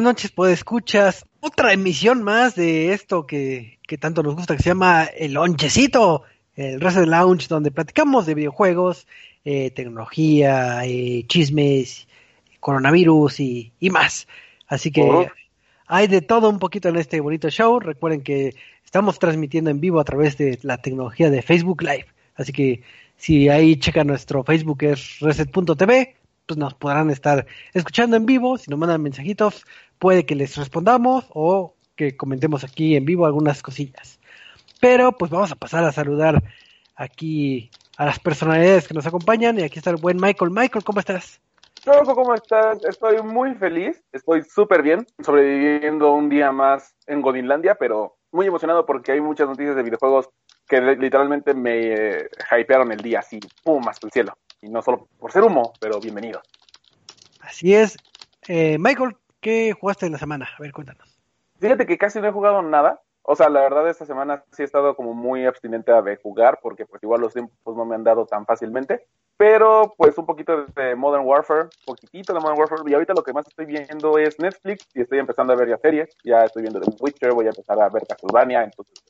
Buenas noches, pues escuchas otra emisión más de esto que, que tanto nos gusta, que se llama El Lonchecito, el Reset Lounge, donde platicamos de videojuegos, eh, tecnología, eh, chismes, coronavirus y, y más. Así que hay de todo un poquito en este bonito show. Recuerden que estamos transmitiendo en vivo a través de la tecnología de Facebook Live. Así que si ahí checan nuestro Facebook es reset.tv, pues nos podrán estar escuchando en vivo. Si nos mandan mensajitos, puede que les respondamos o que comentemos aquí en vivo algunas cosillas. Pero pues vamos a pasar a saludar aquí a las personalidades que nos acompañan. Y aquí está el buen Michael. Michael, ¿cómo estás? Choco, ¿cómo estás? Estoy muy feliz, estoy súper bien, sobreviviendo un día más en Godinlandia, pero muy emocionado porque hay muchas noticias de videojuegos que li- literalmente me eh, hypearon el día así, pum, hasta el cielo. Y no solo por ser humo, pero bienvenido. Así es. Eh, Michael, ¿qué jugaste en la semana? A ver, cuéntanos. Fíjate que casi no he jugado nada. O sea, la verdad esta semana sí he estado como muy abstinente de jugar porque pues igual los tiempos no me han dado tan fácilmente. Pero pues un poquito de Modern Warfare, poquitito de Modern Warfare. Y ahorita lo que más estoy viendo es Netflix y estoy empezando a ver ya series. Ya estoy viendo The Witcher, voy a empezar a ver Castlevania. Entonces,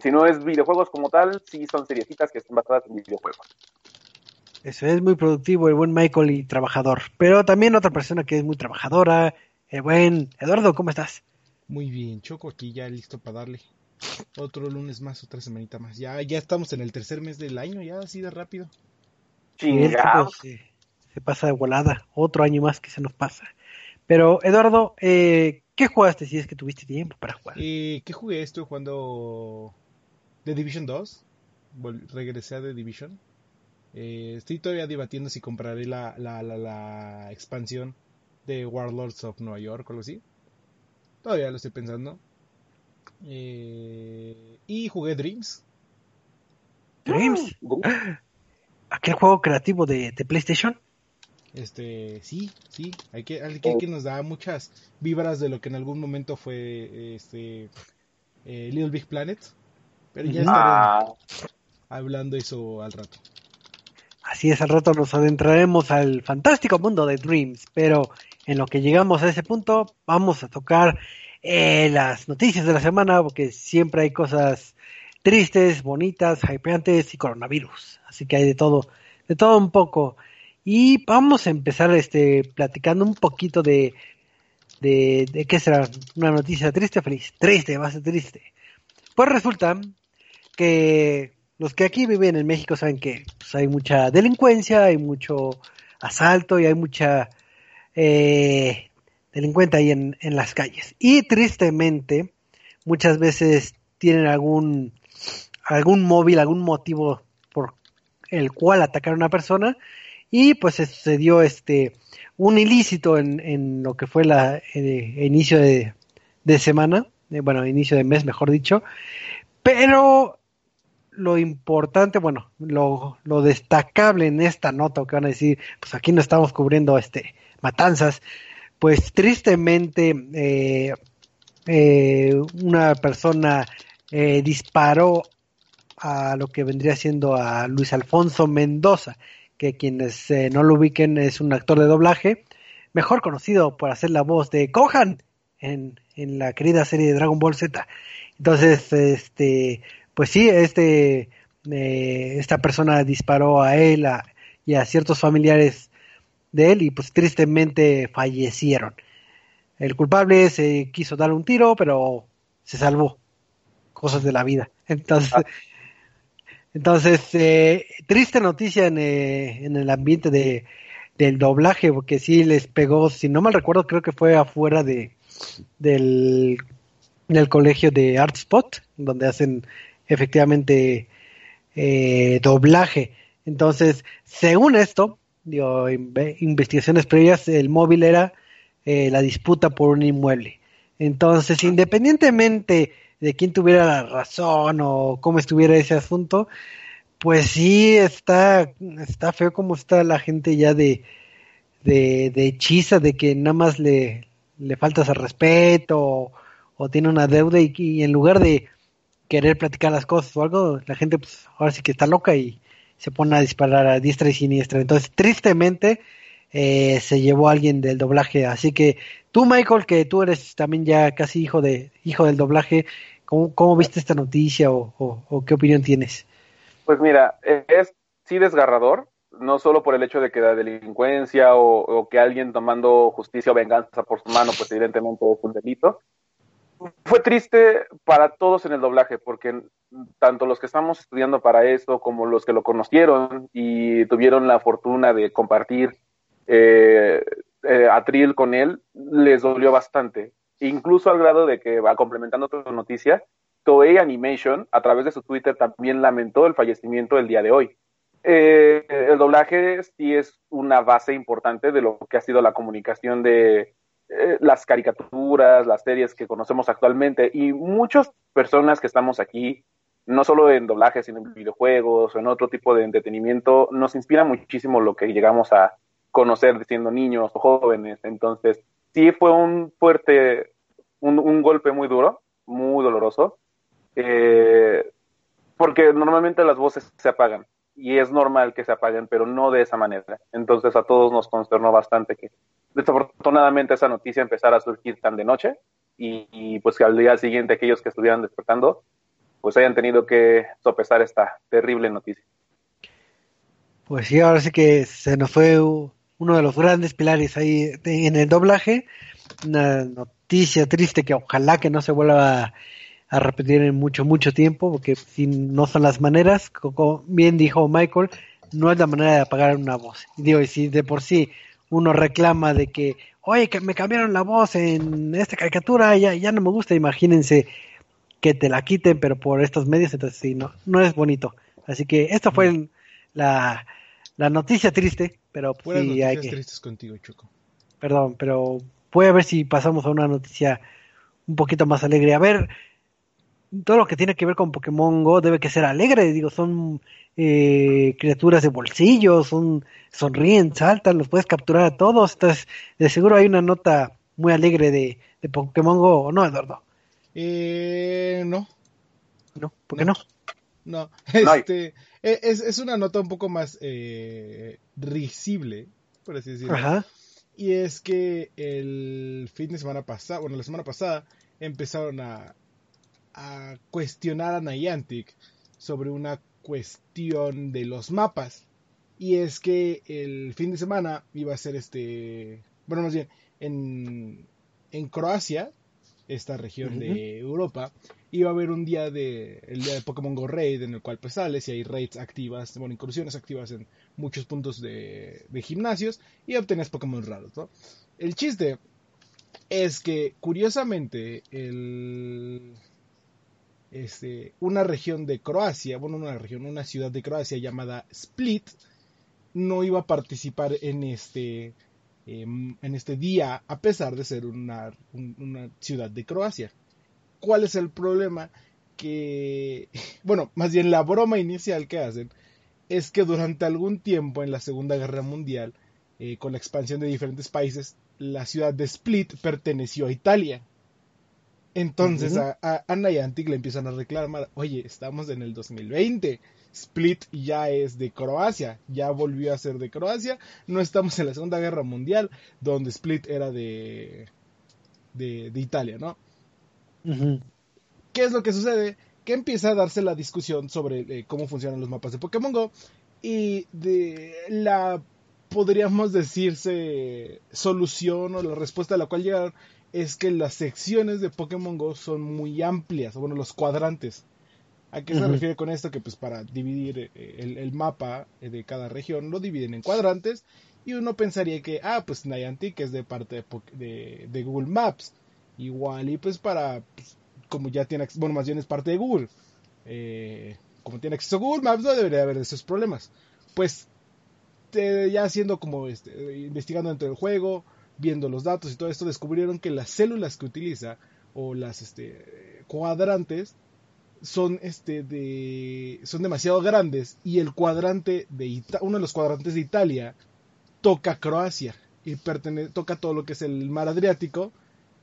si no es videojuegos como tal, sí son seriecitas que están basadas en videojuegos. Eso es muy productivo, el buen Michael y trabajador. Pero también otra persona que es muy trabajadora, el buen Eduardo, ¿cómo estás? Muy bien, Choco, aquí ya listo para darle. Otro lunes más, otra semanita más. Ya, ya estamos en el tercer mes del año, ya así de rápido. Chingado. se, se pasa de volada, otro año más que se nos pasa. Pero Eduardo, eh, ¿qué jugaste si es que tuviste tiempo para jugar? Eh, ¿Qué jugué? Estoy jugando The Division 2. Vol- regresé a The Division. Eh, estoy todavía debatiendo si compraré la, la, la, la expansión de Warlords of Nueva York o algo así. Todavía lo estoy pensando. Eh, y jugué Dreams. Dreams, aquel juego creativo de, de PlayStation. Este, sí, sí, hay que, hay que, que nos da muchas vibras de lo que en algún momento fue este eh, Little Big Planet. Pero ya Ujú. estaré Ah, hablando eso al rato. Así es, al rato nos adentraremos al fantástico mundo de Dreams, pero en lo que llegamos a ese punto, vamos a tocar eh, las noticias de la semana, porque siempre hay cosas tristes, bonitas, hypeantes y coronavirus. Así que hay de todo, de todo un poco. Y vamos a empezar este platicando un poquito de, de, de qué será una noticia triste o feliz. Triste, va a ser triste. Pues resulta que los que aquí viven en México saben que pues, hay mucha delincuencia, hay mucho asalto y hay mucha eh, delincuente ahí en, en las calles. Y tristemente, muchas veces tienen algún, algún móvil, algún motivo por el cual atacar a una persona. Y pues se sucedió este un ilícito en, en lo que fue la eh, inicio de, de semana, eh, bueno, inicio de mes, mejor dicho. Pero lo importante, bueno, lo, lo destacable en esta nota, que van a decir, pues aquí no estamos cubriendo este matanzas, pues tristemente eh, eh, una persona eh, disparó a lo que vendría siendo a Luis Alfonso Mendoza, que quienes eh, no lo ubiquen es un actor de doblaje, mejor conocido por hacer la voz de Gohan en, en la querida serie de Dragon Ball Z. Entonces, este, pues sí, este, eh, esta persona disparó a él a- y a ciertos familiares de él y pues tristemente fallecieron. El culpable se quiso dar un tiro, pero se salvó. Cosas de la vida. Entonces, entonces eh, triste noticia en, eh, en el ambiente de, del doblaje, porque sí les pegó, si no mal recuerdo, creo que fue afuera de del, del colegio de Artspot, donde hacen efectivamente eh, doblaje. Entonces, según esto, digo, inve- investigaciones previas, el móvil era eh, la disputa por un inmueble. Entonces, independientemente de quién tuviera la razón o cómo estuviera ese asunto, pues sí está, está feo como está la gente ya de, de, de hechiza, de que nada más le, le faltas al respeto o, o tiene una deuda y, y en lugar de querer platicar las cosas o algo, la gente pues ahora sí que está loca y se pone a disparar a diestra y siniestra. Entonces, tristemente, eh, se llevó a alguien del doblaje. Así que tú, Michael, que tú eres también ya casi hijo de hijo del doblaje, ¿cómo, cómo viste esta noticia o, qué opinión tienes? Pues mira, es sí desgarrador, no solo por el hecho de que la delincuencia o, que alguien tomando justicia o venganza por su mano, pues evidentemente es un delito. Fue triste para todos en el doblaje, porque tanto los que estamos estudiando para esto como los que lo conocieron y tuvieron la fortuna de compartir eh, eh, a Trill con él, les dolió bastante. Incluso al grado de que, complementando tu noticia, Toei Animation, a través de su Twitter, también lamentó el fallecimiento del día de hoy. Eh, el doblaje sí es una base importante de lo que ha sido la comunicación de eh, las caricaturas, las series que conocemos actualmente y muchas personas que estamos aquí, no solo en doblaje, sino en videojuegos o en otro tipo de entretenimiento, nos inspira muchísimo lo que llegamos a, conocer siendo niños o jóvenes. Entonces, sí fue un fuerte, un, golpe muy duro, muy doloroso, eh, porque normalmente las voces se apagan y es normal que se apaguen, pero no de esa manera. Entonces a todos nos consternó bastante que desafortunadamente esa noticia empezara a surgir tan de noche y, pues que al día siguiente aquellos que estuvieran despertando pues hayan tenido que sopesar esta terrible noticia. Pues sí, ahora sí que se nos fue uno de los grandes pilares ahí en el doblaje. Una noticia triste que ojalá que no se vuelva a, repetir en mucho, mucho tiempo, porque si no son las maneras, como bien dijo Michael, no es la manera de apagar una voz. Y digo, y si de por sí uno reclama de que, oye, que me cambiaron la voz en esta caricatura, ya, ya no me gusta, imagínense que te la quiten, pero por estos medios, entonces sí, no, no es bonito. Así que esta fue la, la noticia triste, pero pues sí hay que... tristes contigo, Choco. Perdón, pero voy a ver si pasamos a una noticia un poquito más alegre. A ver, todo lo que tiene que ver con Pokémon Go debe que ser alegre, digo, son eh, criaturas de bolsillo, son sonríen, saltan, los puedes capturar a todos. Entonces, de seguro hay una nota muy alegre de, de Pokémon Go, ¿no, Eduardo? Eh, no. No, ¿por qué no? No, este, e, es, es, una nota un poco más eh, risible, por así decirlo. Y es que el fin de semana pasado, bueno, la semana pasada, empezaron a, a cuestionar a Niantic sobre una cuestión de los mapas. Y es que el fin de semana iba a ser este, bueno, más bien, en, en Croacia, esta región de Europa, iba a haber un día de el día de Pokémon Go Raid en el cual pues sales y hay raids activas, bueno, incursiones activas en muchos puntos de, gimnasios y obtenías Pokémon raros, ¿no? El chiste es que curiosamente el este, una región de Croacia, bueno, una región, una ciudad de Croacia llamada Split no iba a participar en este em, en este día a pesar de ser una, ciudad de Croacia. ¿Cuál es el problema? Que, bueno, más bien la broma inicial que hacen es que durante algún tiempo en la Segunda Guerra Mundial, eh, con la expansión de diferentes países, la ciudad de Split perteneció a Italia. Entonces a, a, Niantic le empiezan a reclamar, oye, estamos en el 2020, Split ya es de Croacia, ya volvió a ser de Croacia, no estamos en la Segunda Guerra Mundial, donde Split era de, de, de Italia, ¿no? ¿Qué es lo que sucede? Que empieza a darse la discusión sobre eh, cómo funcionan los mapas de Pokémon Go y de la, podríamos decirse, solución o la respuesta a la cual llegaron es que las secciones de Pokémon Go son muy amplias, bueno, los cuadrantes. ¿A qué se refiere con esto? Que pues para dividir eh, el, mapa eh, de cada región lo dividen en cuadrantes y uno pensaría que, ah, pues Niantic es de parte de, de Google Maps igual y pues para, pues, como ya tiene, bueno, más bien es parte de Google, eh, como tiene acceso a Google Maps no debería haber esos problemas. Pues ya haciendo como este, investigando dentro del juego, viendo los datos y todo esto, descubrieron que las células que utiliza o las este, cuadrantes son este de son demasiado grandes y el cuadrante de uno de los cuadrantes de Italia toca Croacia y toca todo lo que es el mar Adriático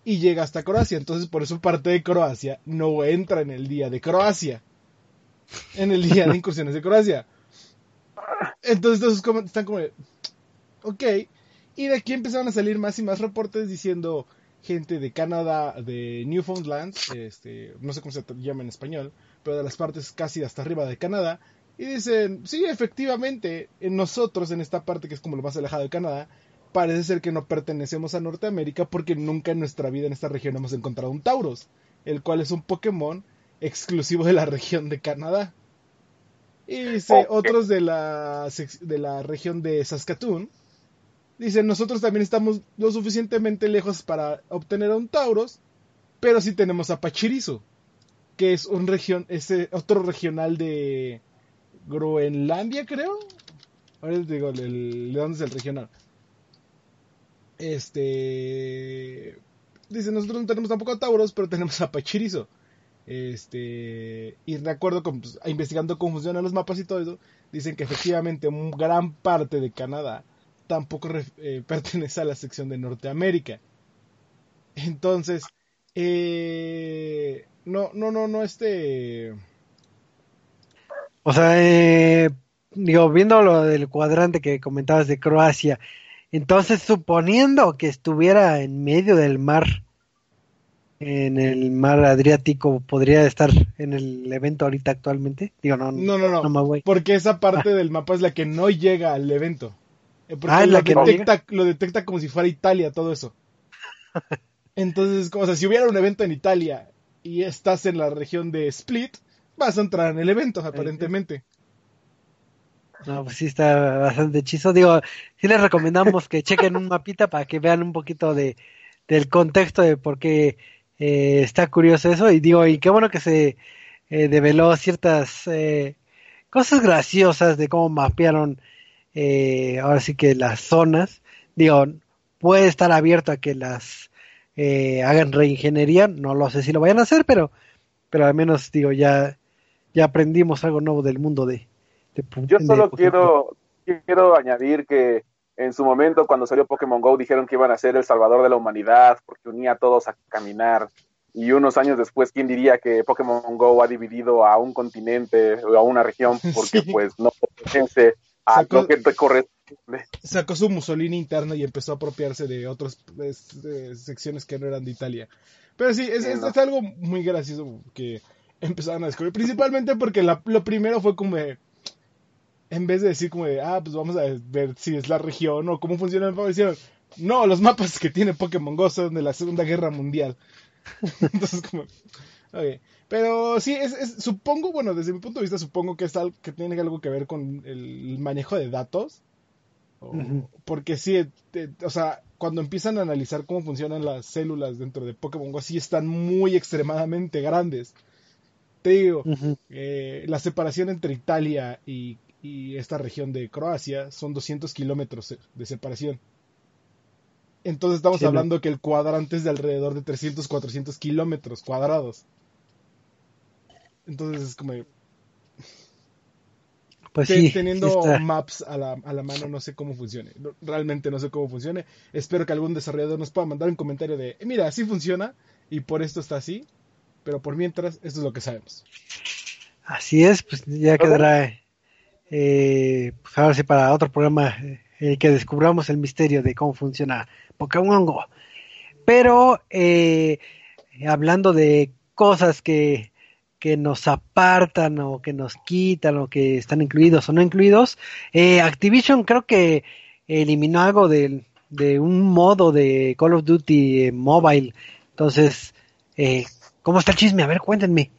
y llega hasta Croacia. Entonces, por eso parte de Croacia no entra en el día de Croacia. En el día de incursiones de Croacia. Entonces, están como, ok. Y de aquí empezaron a salir más y más reportes diciendo gente de Canadá, de Newfoundland, este, no sé cómo se llama en español, pero de las partes casi hasta arriba de Canadá, y dicen, sí, efectivamente, en nosotros, en esta parte que es como lo más alejado de Canadá, parece ser que no pertenecemos a Norteamérica porque nunca en nuestra vida en esta región hemos encontrado un Tauros, el cual es un Pokémon exclusivo de la región de Canadá. Y dice, otros de la, de la región de Saskatoon, dicen, nosotros también estamos lo suficientemente lejos para obtener a un Tauros, pero sí tenemos a Pachirizo, que es un región, ese otro regional de Groenlandia, creo. Ahora les digo, el, ¿de dónde es el regional? Este. Dice, nosotros no tenemos tampoco a Tauros, pero tenemos a Pachirizo. Este, y recuerdo, pues, investigando cómo funcionan los mapas y todo eso, dicen que efectivamente gran parte de Canadá tampoco eh, pertenece a la sección de Norteamérica. Entonces, eh, no, no, no, no, este... O sea, eh, digo, viendo lo del cuadrante que comentabas de Croacia, entonces suponiendo que estuviera en medio del mar, en el mar Adriático, ¿podría estar en el evento ahorita actualmente? Digo, no, no, no, no, porque esa parte ah. del mapa es la que no llega al evento. Eh, porque ah, lo, detecta, lo detecta como si fuera Italia, todo eso. Entonces, o sea, si hubiera un evento en Italia y estás en la región de Split, vas a entrar en el evento, aparentemente. No, pues sí está bastante hechizo. Digo, sí les recomendamos que chequen un mapita para que vean un poquito de del contexto de por qué eh, está curioso eso. Y digo, y qué bueno que se eh, develó ciertas eh, cosas graciosas de cómo mapearon eh, ahora sí que las zonas, digo, puede estar abierto a que las eh, hagan reingeniería, no lo sé si lo vayan a hacer, pero, pero al menos digo, ya, ya aprendimos algo nuevo del mundo de... Yo solo quiero, quiero añadir que en su momento cuando salió Pokémon Go dijeron que iban a ser el salvador de la humanidad porque unía a todos a caminar. Y unos años después, ¿quién diría que Pokémon Go ha dividido a un continente o a una región porque pues no pertenece sacó, Sacó su Mussolini interno y empezó a apropiarse de otras secciones que no eran de Italia. Pero sí, es, algo muy gracioso que empezaron a descubrir. Principalmente porque lo primero fue como en vez de decir como de, ah, pues vamos a ver si es la región o cómo funciona el mapa, no, los mapas que tiene Pokémon Go son de la Segunda Guerra Mundial. Entonces, como, okay. Pero sí, es, supongo, bueno, desde mi punto de vista, supongo que, es algo, que tiene algo que ver con el manejo de datos. Porque sí, o sea, cuando empiezan a analizar cómo funcionan las células dentro de Pokémon Go, sí están muy extremadamente grandes. Te digo, eh, la separación entre Italia y, esta región de Croacia son 200 kilómetros de separación. Entonces estamos hablando que el cuadrante es de alrededor de 300, 400 kilómetros cuadrados. Entonces es como... Pues sí, teniendo maps a la, a la, mano no sé cómo funcione. Realmente no sé cómo funcione. Espero que algún desarrollador nos pueda mandar un comentario de, mira, así funciona y por esto está así. Pero por mientras, esto es lo que sabemos. Así es, pues ya quedará, eh, pues ahora sí, para otro programa eh, que descubramos el misterio de cómo funciona Pokémon Go. Pero eh, hablando de cosas que que nos apartan o que nos quitan o que están incluidos o no incluidos. Eh, Activision creo que eliminó algo de, un modo de Call of Duty Mobile. Entonces, eh, ¿cómo está el chisme? A ver, cuéntenme.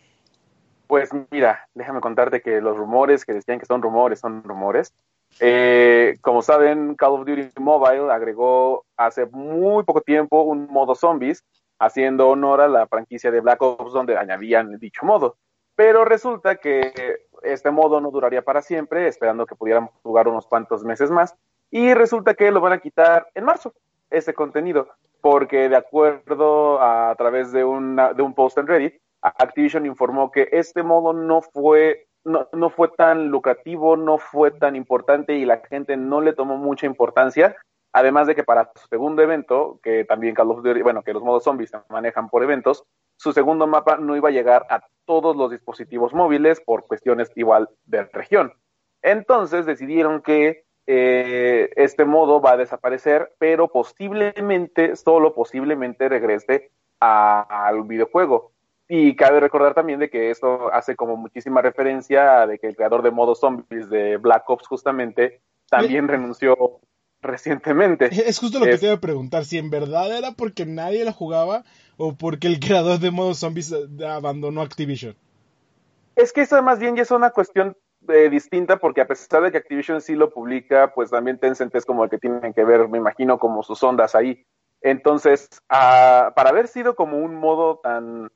Pues mira, déjame contarte que los rumores que decían que son rumores, son rumores. Eh, como saben, Call of Duty Mobile agregó hace muy poco tiempo un modo zombies haciendo honor a la franquicia de Black Ops donde añadían dicho modo. Pero resulta que este modo no duraría para siempre, esperando que pudiéramos jugar unos cuantos meses más. Y resulta que lo van a quitar en marzo, ese contenido, porque de acuerdo a, través de, de un post en Reddit, Activision informó que este modo no fue, no, no fue tan lucrativo, no fue tan importante y la gente no le tomó mucha importancia Además de que para su segundo evento, que también Call of Duty, bueno, que los modos zombies se manejan por eventos, su segundo mapa no iba a llegar a todos los dispositivos móviles por cuestiones igual de región. Entonces decidieron que eh, este modo va a desaparecer, pero posiblemente, solo posiblemente regrese al videojuego. Y cabe recordar también de que esto hace como muchísima referencia de que el creador de modo zombies de Black Ops justamente también renunció recientemente. Es justo lo que te iba a preguntar, si en verdad era porque nadie lo jugaba o porque el creador de modo zombies eh, abandonó Activision. Es que eso más bien ya es una cuestión eh, distinta porque a pesar de que Activision sí lo publica, pues también Tencent es como el que tienen que ver, me imagino, como sus ondas ahí. Entonces, ah, para haber sido como un modo tan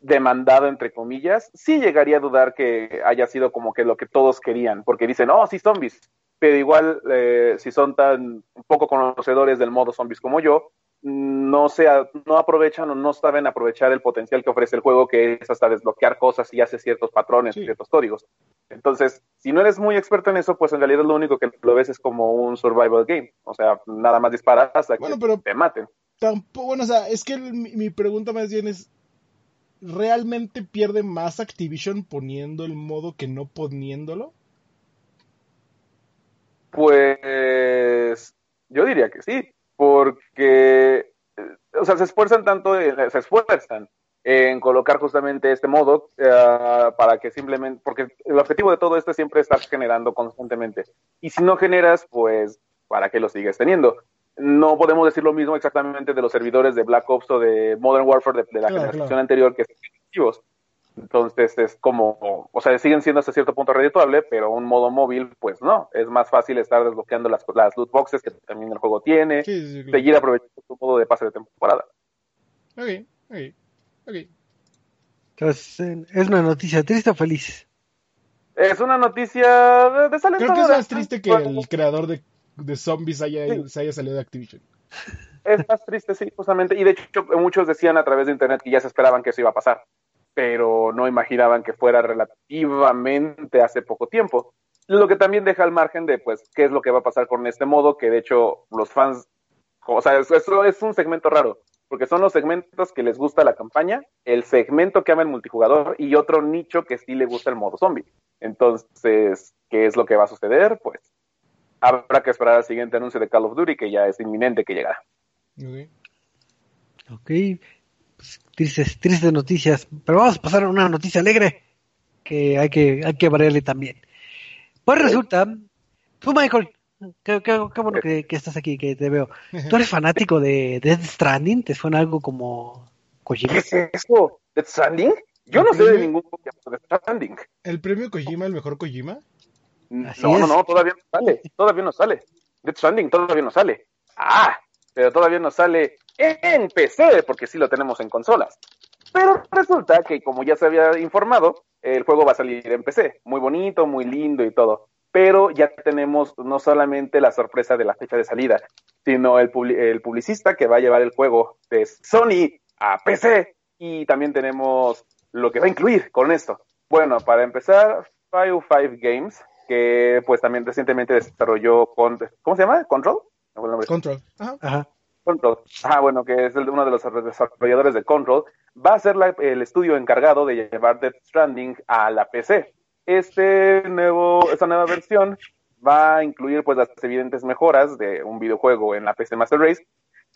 demandado, entre comillas, sí llegaría a dudar que haya sido como que lo que todos querían, porque dicen, oh, sí, zombies, pero igual, eh, si son tan poco conocedores del modo zombies como yo, no, sea, no aprovechan o no saben aprovechar el potencial que ofrece el juego, que es hasta desbloquear cosas y hace ciertos patrones, ciertos códigos. Entonces, si no eres muy experto en eso, pues en realidad lo único que lo ves es como un survival game. O sea, nada más disparas hasta que te maten. Tampoco, bueno, o sea, es que mi pregunta más bien es, ¿realmente pierde más Activision poniendo el modo que no poniéndolo? Pues yo diría que sí, porque, o sea, se esfuerzan tanto, se esfuerzan en colocar justamente este modo uh, para que simplemente, porque el objetivo de todo esto es siempre estar generando constantemente. Y si no generas, pues, ¿para qué lo sigues teniendo? No podemos decir lo mismo exactamente de los servidores de Black Ops o de Modern Warfare de, la generación anterior que son activos. Entonces es como, o sea, siguen siendo hasta cierto punto redituable, pero un modo móvil, pues no. Es más fácil estar desbloqueando las, las loot boxes que también el juego tiene, seguir aprovechando tu modo de pase de temporada. Ok, ok, ok. Entonces, ¿es una noticia triste o feliz? Es una noticia de, de Creo que es más triste que el creador de, de zombies haya, se haya salido de Activision. Es más triste, sí, justamente. Y de hecho, muchos decían a través de internet que ya se esperaban que eso iba a pasar pero no imaginaban que fuera relativamente hace poco tiempo. Lo que también deja al margen de, pues, qué es lo que va a pasar con este modo, que de hecho los fans, o sea, eso es un segmento raro, porque son los segmentos que les gusta la campaña, el segmento que ama el multijugador y otro nicho que sí le gusta el modo zombie. Entonces, ¿qué es lo que va a suceder? Pues habrá que esperar al siguiente anuncio de Call of Duty, que ya es inminente que llegará. Ok. okay tristes, tristes noticias, pero vamos a pasar a una noticia alegre que hay que, hay que variarle también. Pues resulta, tú Michael, qué, bueno que, estás aquí, que te veo. ¿Tú eres fanático de Death Stranding? ¿Te suena algo como Kojima? ¿Qué es eso? ¿Death Stranding? Yo no sé de ningún Death Stranding. ¿El premio Kojima, el mejor Kojima? no, no, no, todavía no sale, todavía no sale. Death Stranding todavía no sale. Ah, pero todavía no sale en PC, porque sí lo tenemos en consolas. Pero resulta que, como ya se había informado, el juego va a salir en PC. Muy bonito, muy lindo y todo. Pero ya tenemos no solamente la sorpresa de la fecha de salida, sino el, publicista que va a llevar el juego de Sony a PC. Y también tenemos lo que va a incluir con esto. Bueno, para empezar, Five Five Games, que pues también recientemente desarrolló con, ¿cómo se llama? Control. Control. Ajá. Control, ah, bueno, que es uno de los desarrolladores de Control, va a ser el estudio encargado de llevar Death Stranding a la PC. Este nuevo, esta nueva versión va a incluir pues las evidentes mejoras de un videojuego en la PC Master Race,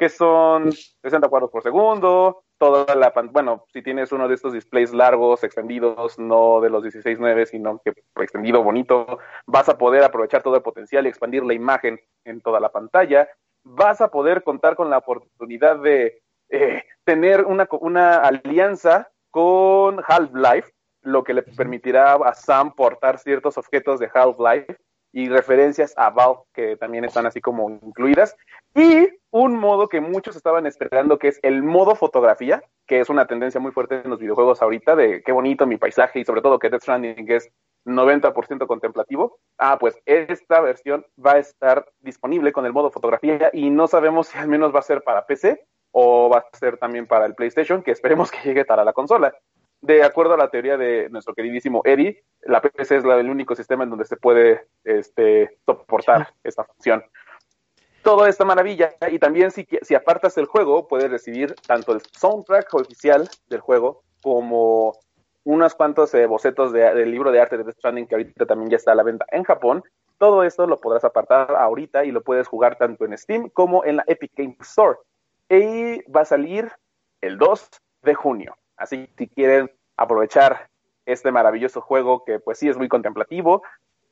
que son 60 cuadros por segundo, toda la bueno, si tienes uno de estos displays largos, extendidos, no de los 16.9, sino que extendido bonito, vas a poder aprovechar todo el potencial y expandir la imagen en toda la pantalla vas a poder contar con la oportunidad de eh, tener una, una alianza con Half-Life, lo que le permitirá a Sam portar ciertos objetos de Half-Life y referencias a Valve que también están así como incluidas. Y un modo que muchos estaban esperando que es el modo fotografía, que es una tendencia muy fuerte en los videojuegos ahorita de qué bonito mi paisaje y sobre todo que Death Stranding es 90% contemplativo. Ah, pues esta versión va a estar disponible con el modo fotografía y no sabemos si al menos va a ser para PC o va a ser también para el PlayStation, que esperemos que llegue para la consola. De acuerdo a la teoría de nuestro queridísimo Eddie, la PC es el único sistema en donde se puede este, soportar esta función. Toda esta maravilla, y también si, si apartas el juego, puedes recibir tanto el soundtrack oficial del juego como unos cuantos eh, bocetos del libro de arte de Death Stranding que ahorita también ya está a la venta en Japón, Todo esto lo podrás apartar ahorita y lo puedes jugar tanto en Steam como en la Epic Games Store. Y va a salir el 2 de junio. Así que si quieren aprovechar este maravilloso juego que pues sí es muy contemplativo,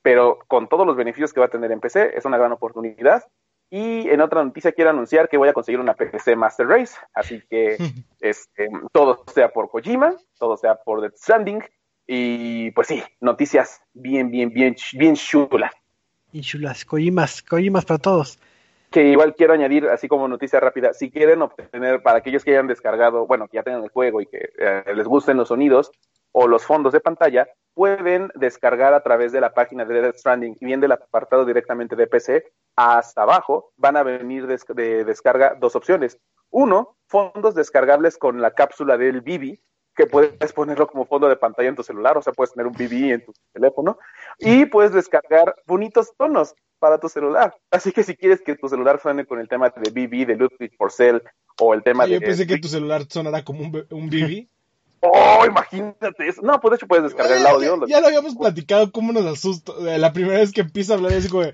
pero con todos los beneficios que va a tener en PC, es una gran oportunidad. Y en otra noticia quiero anunciar que voy a conseguir una PC Master Race, así que este, todo sea por Kojima, todo sea por Death Stranding, y pues sí, noticias bien, bien, bien, bien chulas. Y chulas, Kojimas, Kojimas para todos. Que igual quiero añadir, así como noticia rápida, si quieren obtener, para aquellos que hayan descargado, bueno, que ya tengan el juego y que eh, les gusten los sonidos o los fondos de pantalla, pueden descargar a través de la página de Death Stranding y bien del apartado directamente de PC, hasta abajo van a venir de, descarga dos opciones. Uno, fondos descargables con la cápsula del Bibi, que puedes ponerlo como fondo de pantalla en tu celular, o sea, puedes tener un BB en tu teléfono y puedes descargar bonitos tonos para tu celular. Así que si quieres que tu celular suene con el tema de BB de Ludwig Porcel o el tema de... Yo pensé que tu celular sonara como un, un BB. Oh, imagínate eso. No, pues de hecho puedes descargar el audio. Ya, lo habíamos platicado, cómo nos asusta. La primera vez que empieza a hablar es como,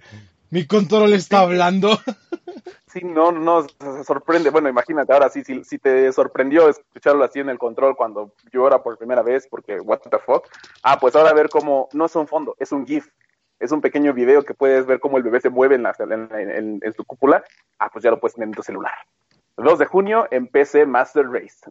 mi control está hablando. Sí, no, no, se sorprende. Bueno, imagínate, ahora sí, si, si te sorprendió escucharlo así en el control cuando llora por primera vez, porque what the fuck. Ah, pues ahora a ver cómo, no es un fondo, es un GIF. Es un pequeño video que puedes ver cómo el bebé se mueve en, la, en, en su cúpula. Ah, pues ya lo puedes tener en tu celular. 2 de junio en PC Master Race.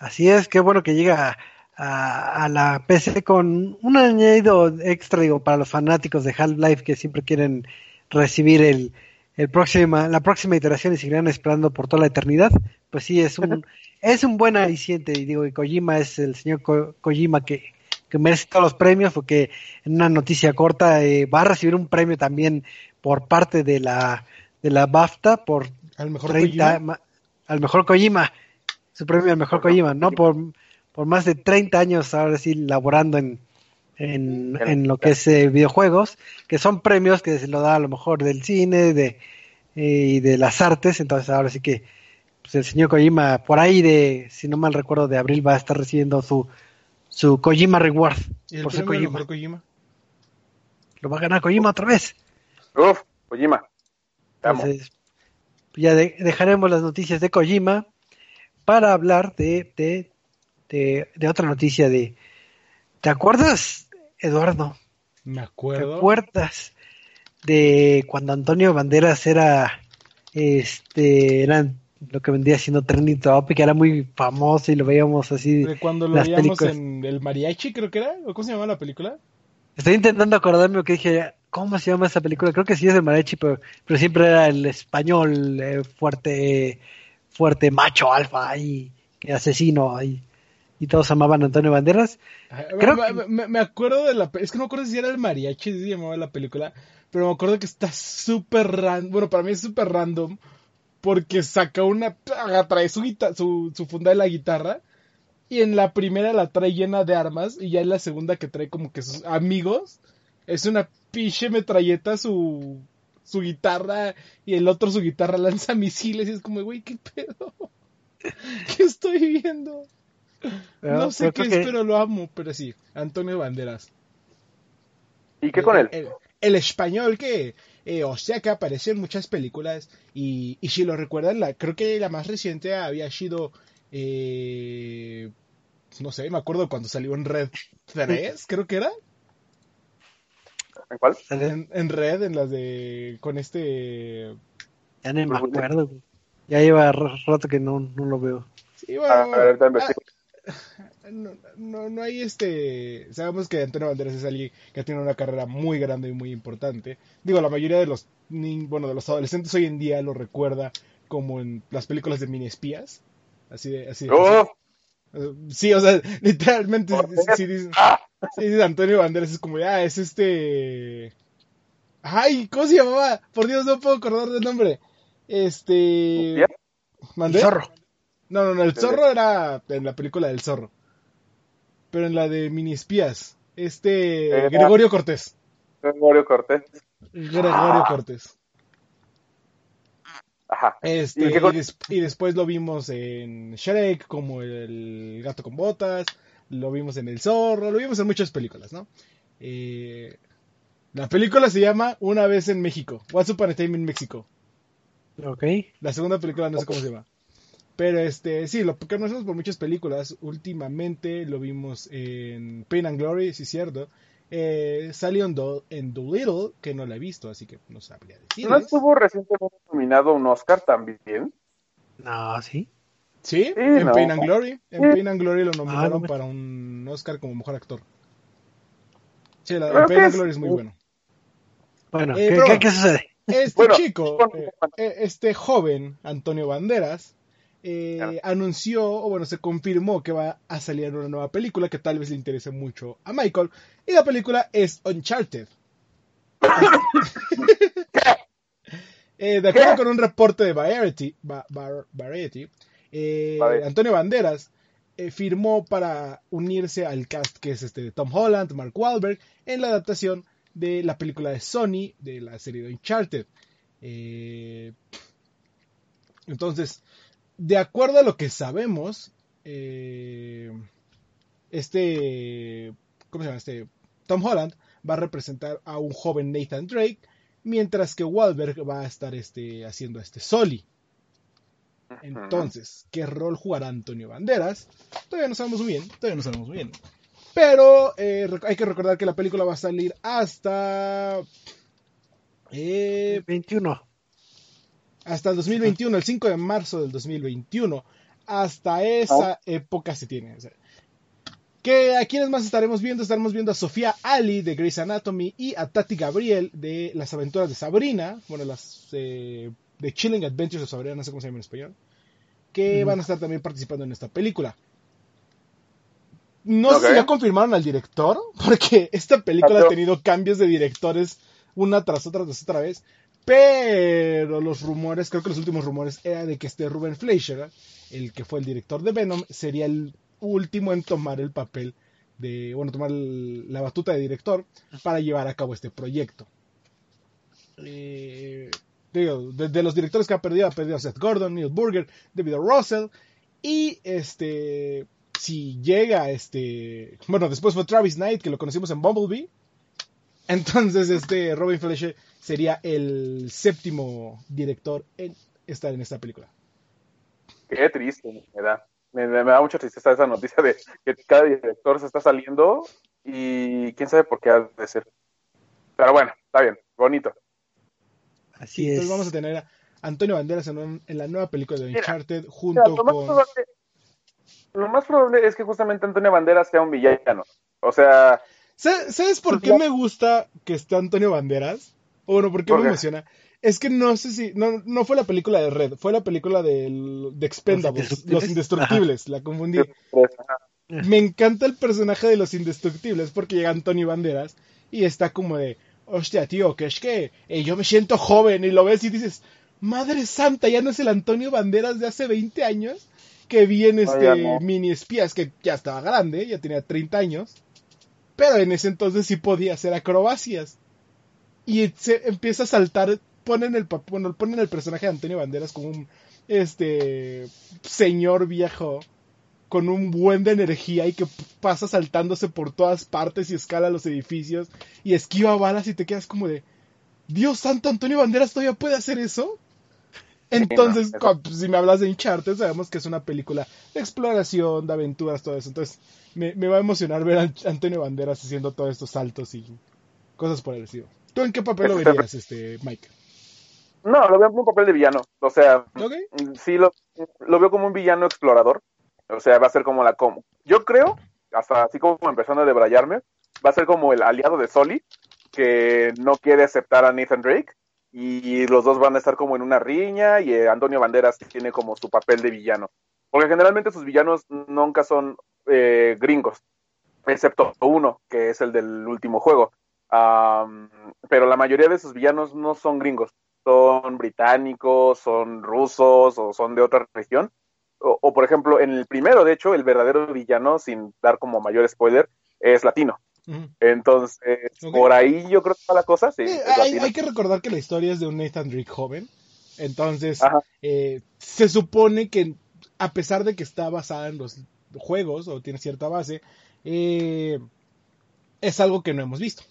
Así es, qué bueno que llega a, la PC con un añadido extra, digo, para los fanáticos de Half-Life que siempre quieren recibir el, el próxima, la próxima iteración y seguirán esperando por toda la eternidad. Pues sí, es un, es un buen aliciente, y digo, y Kojima es el señor Kojima que, que merece todos los premios, porque en una noticia corta eh, va a recibir un premio también por parte de la, de la BAFTA por al mejor Kojima. al mejor Kojima su premio al mejor Kojima, ¿no? Por, por más de 30 años ahora sí laborando en, en, lo que es eh, videojuegos, que son premios que se lo da a lo mejor del cine de, eh, y de las artes, entonces ahora sí que pues el señor Kojima, por ahí de, si no mal recuerdo, de abril va a estar recibiendo su, su Kojima Reward por ser Kojima. Lo va a ganar Kojima otra vez. Uf, Kojima. Entonces, ya dejaremos las noticias de Kojima para hablar de, de, de, otra noticia de... ¿Te acuerdas, Eduardo? Me acuerdo. ¿Te acuerdas de cuando Antonio Banderas era, este, eran lo que vendía siendo trending topic, era muy famoso y lo veíamos así. De cuando lo veíamos en el mariachi, creo que era, ¿o cómo se llamaba la película? Estoy intentando acordarme lo que dije, ¿cómo se llama esa película? Creo que sí es el mariachi, pero, pero siempre era el español eh, fuerte, fuerte macho alfa y asesino y, y todos amaban a Antonio Banderas. Creo me, me, acuerdo de la es que no me acuerdo si era el mariachi si se llamaba la película, pero me acuerdo que está súper random, bueno, para mí es súper random porque saca una trae su, su, su funda de la guitarra y en la primera la trae llena de armas y ya en la segunda que trae como que sus amigos es una piche metralleta su su guitarra y el otro su guitarra lanza misiles y es como, güey, ¿qué pedo? ¿Qué estoy viendo? no sé qué es, pero lo amo, pero sí, Antonio Banderas. ¿Y qué con él? El, español que, eh, o sea, que aparece en muchas películas y, y si lo recuerdan, la, creo que la más reciente había sido, eh, no sé, me acuerdo cuando salió en Red 3, creo que era. ¿En cuál? En, red, en las de. con este. Ya no me acuerdo, Ya lleva rato que no, no lo veo. Sí, bueno, ah, ah, no, no, hay este. Sabemos que Antonio Banderas es alguien que tiene una carrera muy grande y muy importante. Digo, la mayoría de los bueno, de los adolescentes hoy en día lo recuerda como en las películas de mini espías. Así de, así de ¡Oh! Sí, o sea, literalmente, si, dices, Antonio Banderas, es como, ah, es este... Ay, ¿cómo se llamaba? Por Dios, no puedo acordar del nombre. Este... ¿Mandé? zorro. No, no, no, el zorro era en la película del zorro. Pero en la de mini espías, este... Gregorio Cortés. Gregorio Cortés. Gregorio Cortés. Ajá. Este, ¿Y, después lo vimos en Shrek como el gato con botas, lo vimos en El Zorro, lo vimos en muchas películas, ¿no? Eh, La película se llama Una vez en México. What's Up a Time in Mexico. Ok. La segunda película no sé cómo se llama. Pero este, sí, lo conocemos por muchas películas. Últimamente lo vimos en Pain and Glory, sí es cierto. Eh, salió en, Do en Doolittle, que no la he visto, así que no sabría decir. ¿No estuvo recientemente nominado un Oscar también? No, sí. Sí, Sí, en no. Pain and Glory. En Sí. Pain and Glory lo nominaron Ah, no me- para un Oscar como mejor actor. Sí, la, Pain and es- Glory es muy bueno. Bueno, Eh, ¿qué, pero qué- sucede? Este Bueno, chico, bueno, eh, eh, este joven, Antonio Banderas, eh, Claro. anunció, o bueno, se confirmó que va a salir una nueva película que tal vez le interese mucho a Michael. Y la película es Uncharted. Eh, de acuerdo ¿Qué? con un reporte de Variety, Va- Var- Variety, eh. Antonio Banderas eh, firmó para unirse al cast que es este de Tom Holland, Mark Wahlberg, en la adaptación de la película de Sony de la serie de Uncharted. Eh, entonces, de acuerdo a lo que sabemos, este, ¿cómo se llama? Este Tom Holland va a representar a un joven Nathan Drake, mientras que Wahlberg va a estar este, haciendo a este Soli. Entonces, ¿qué rol jugará Antonio Banderas? Todavía no sabemos muy bien, todavía no sabemos muy bien. Pero eh, hay que recordar que la película va a salir hasta... eh, 21. hasta el 2021, el 5 de marzo del 2021. Hasta esa época se tiene. o sea, que a quienes más estaremos viendo, estaremos viendo a Sofía Ali de Grey's Anatomy y a Tati Gabriel de Las aventuras de Sabrina, bueno, las eh, de Chilling Adventures of Sabrina, no sé cómo se llama en español, que van a estar también participando en esta película. No sé si ya confirmaron al director, porque esta película pero- ha tenido cambios de directores una tras otra tras otra vez. Pero los rumores, creo que los últimos rumores era de que este Ruben Fleischer, el que fue el director de Venom, sería el último en tomar el papel de, bueno, tomar el- la batuta de director para llevar a cabo este proyecto. Eh, digo, de, los directores que ha perdido, ha perdido a Seth Gordon, Neil Burger, David. Russell, y este, si llega este, bueno, después fue Travis Knight, que lo conocimos en Bumblebee, entonces este Robin Fleischer sería el séptimo director en estar en esta película. Qué triste me da. Me, me- me da mucha tristeza esa noticia de que cada director se está saliendo y quién sabe por qué ha de ser. Pero bueno, está bien, bonito. Así es. Entonces vamos a tener a Antonio Banderas en, un- en la nueva película de Mira, Uncharted Mira, junto lo, más con... probable, lo más probable es que justamente Antonio Banderas sea un villano. O sea, ¿Sabes por qué me gusta que esté Antonio Banderas? O bueno, ¿por qué ¿Por me qué? emociona? Es que no sé si. No, no fue la película de Red, fue la película de, de Expendables, Los Los Indestructibles. Indestructibles, la confundí. Me encanta el personaje de Los Indestructibles porque llega Antonio Banderas y está como de. Hostia, tío, que es que eh, yo me siento joven y lo ves y dices, Madre Santa, ya no es el Antonio Banderas de hace 20 años que vi en este no. mini espías que ya estaba grande, ya tenía 30 años, pero en ese entonces sí podía hacer acrobacias. Y se empieza a saltar, ponen el bueno, ponen el personaje de Antonio Banderas como un este señor viejo con un buen de energía y que pasa saltándose por todas partes y escala los edificios y esquiva balas y te quedas como de Dios santo, Antonio Banderas todavía puede hacer eso. Entonces, no, si me hablas de Uncharted, sabemos que es una película de exploración, de aventuras, todo eso. Entonces, me, me va a emocionar ver a An- Antonio Banderas haciendo todos estos saltos y cosas por el estilo. ¿Tú en qué papel lo verías, este, Mike? no, lo veo como un papel de villano. O sea, sí lo, lo veo como un villano explorador. O sea, va a ser como la... Como, yo creo, hasta así como empezando a debrayarme, va a ser como el aliado de Soli, que no quiere aceptar a Nathan Drake. Y los dos van a estar como en una riña y eh, Antonio Banderas tiene como su papel de villano. Porque generalmente sus villanos nunca son eh, gringos, excepto uno, que es el del último juego. Pero la mayoría de sus villanos no son gringos, son británicos, son rusos o son de otra región. O, o, por ejemplo, en el primero, de hecho, el verdadero villano, sin dar como mayor spoiler, es latino. Entonces, por ahí yo creo que está la cosa, sí, hay, que recordar que la historia es de un Nathan Drake joven. Entonces, eh, se supone que a pesar de que está basada en los juegos o tiene cierta base, eh, es algo que no hemos visto.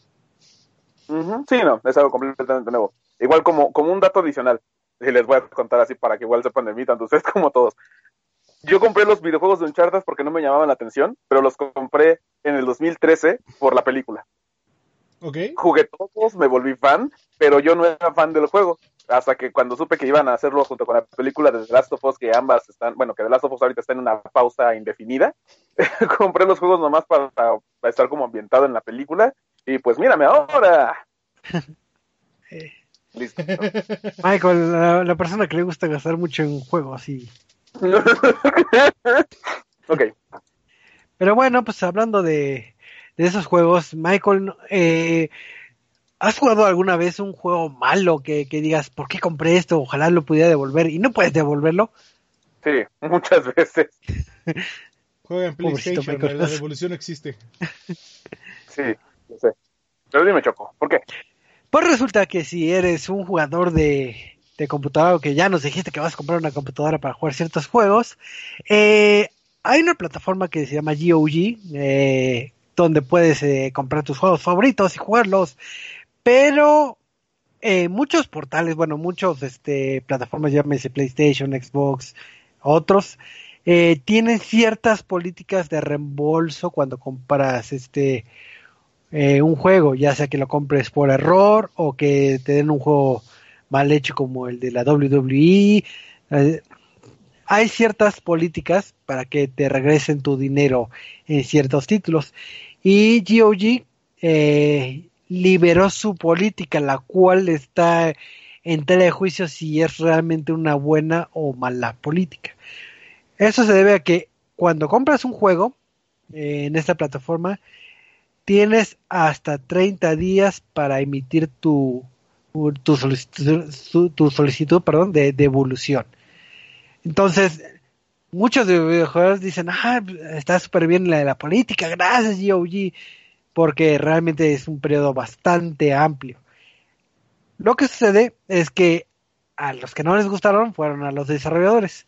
Sí, no, es algo completamente nuevo. Igual como, como un dato adicional, y les voy a contar así para que igual sepan de mí, tanto ustedes como todos. Yo compré los videojuegos de Uncharted porque no me llamaban la atención, pero los compré en el 2013 por la película. Okay. Jugué todos, me volví fan, pero yo no era fan del juego. Hasta que cuando supe que iban a hacerlo junto con la película de The Last of Us, que ambas están, bueno, que The Last of Us ahorita está en una pausa indefinida, compré los juegos nomás para, para, estar como ambientado en la película. Y pues mírame ahora. Listo. Michael, la, la, persona que le gusta gastar mucho en juegos, sí. ok. Pero bueno, pues hablando de, de esos juegos, Michael, eh, ¿has jugado alguna vez un juego malo que, que, digas, ¿por qué compré esto? Ojalá lo pudiera devolver y no puedes devolverlo? Sí, muchas veces. Juega en PlayStation, la devolución existe. Sí, lo sé. Pero dime, Choco, ¿por qué? Pues resulta que si eres un jugador de, de computadora, o que ya nos dijiste que vas a comprar una computadora para jugar ciertos juegos, eh, hay una plataforma que se llama GOG, eh, donde puedes eh, comprar tus juegos favoritos y jugarlos, pero muchos portales, bueno, muchos este, plataformas, llámese PlayStation, Xbox, otros, tienen ciertas políticas de reembolso cuando compras este un juego, ya sea que lo compres por error o que te den un juego mal hecho como el de la WWE. Eh, hay ciertas políticas para que te regresen tu dinero en ciertos títulos. Y GOG eh, liberó su política, la cual está en tela de juicio si es realmente una buena o mala política. Eso se debe a que cuando compras un juego eh, en esta plataforma, tienes hasta 30 días para emitir tu, tu solicitud, tu solicitud perdón, de devolución. Entonces, muchos de los videojuegos dicen, ah, está súper bien la de la política, gracias GOG, porque realmente es un periodo bastante amplio. Lo que sucede es que a los que no les gustaron fueron a los desarrolladores,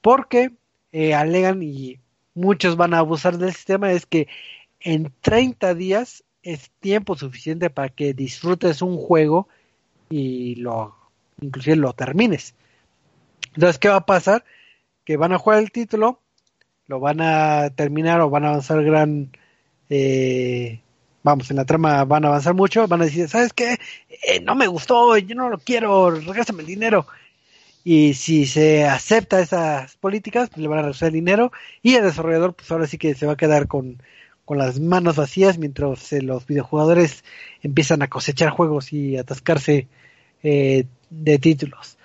porque eh, alegan y muchos van a abusar del sistema, es que en 30 días es tiempo suficiente para que disfrutes un juego y lo inclusive lo termines. Entonces, ¿qué va a pasar? Que van a jugar el título, lo van a terminar o van a avanzar gran eh, vamos, en la trama van a avanzar mucho, van a decir, ¿sabes qué? Eh, no me gustó, yo no lo quiero, regrésame el dinero. Y si se acepta esas políticas, pues le van a regresar el dinero y el desarrollador, pues ahora sí que se va a quedar con con las manos vacías mientras eh, los videojugadores empiezan a cosechar juegos y atascarse eh, de títulos.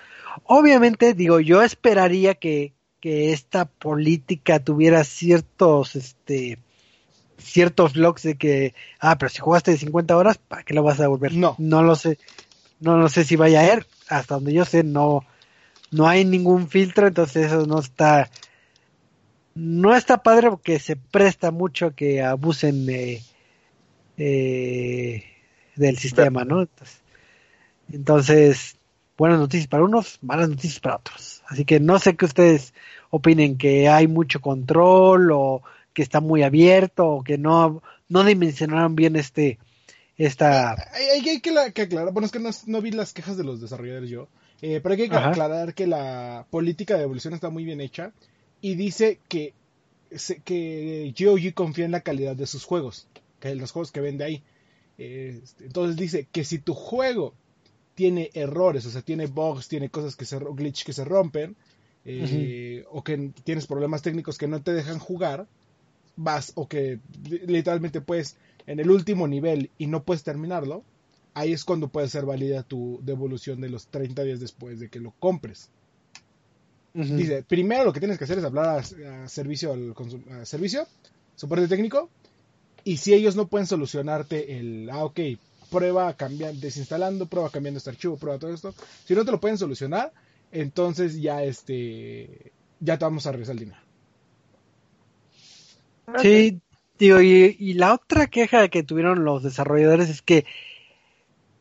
Obviamente, digo, yo esperaría que, que esta política tuviera ciertos, este, ciertos logs de que, ah, pero si jugaste de 50 horas, ¿para qué lo vas a devolver? No. No lo sé. No lo sé si vaya a ir. Hasta donde yo sé, no, no hay ningún filtro, entonces eso no está no está padre porque se presta mucho a que abusen de, eh, del sistema, ¿no? Entonces, entonces, buenas noticias para unos, malas noticias para otros. Así que no sé qué ustedes opinen, que hay mucho control o que está muy abierto o que no, no dimensionaron bien este esta... Hay, hay que, la, que, aclarar, bueno, es que no, no, vi las quejas de los desarrolladores yo, eh, pero hay que Ajá. aclarar que la política de evolución está muy bien hecha y dice que, que GOG confía en la calidad de sus juegos, que los juegos que vende ahí. entonces dice que si tu juego tiene errores, o sea, tiene bugs, tiene cosas que se glitch que se rompen, eh, uh -huh. o que tienes problemas técnicos que no te dejan jugar, vas, o que literalmente puedes en el último nivel y no puedes terminarlo, ahí es cuando puede ser válida tu devolución de los 30 días después de que lo compres. Uh -huh. Dice, primero lo que tienes que hacer es hablar a, a servicio al a servicio, soporte técnico, y si ellos no pueden solucionarte el, ah, ok, prueba cambiando, desinstalando, prueba cambiando este archivo, prueba todo esto, si no te lo pueden solucionar, entonces ya este, ya te vamos a regresar el dinero. Sí, digo, y, y la otra queja que tuvieron los desarrolladores es que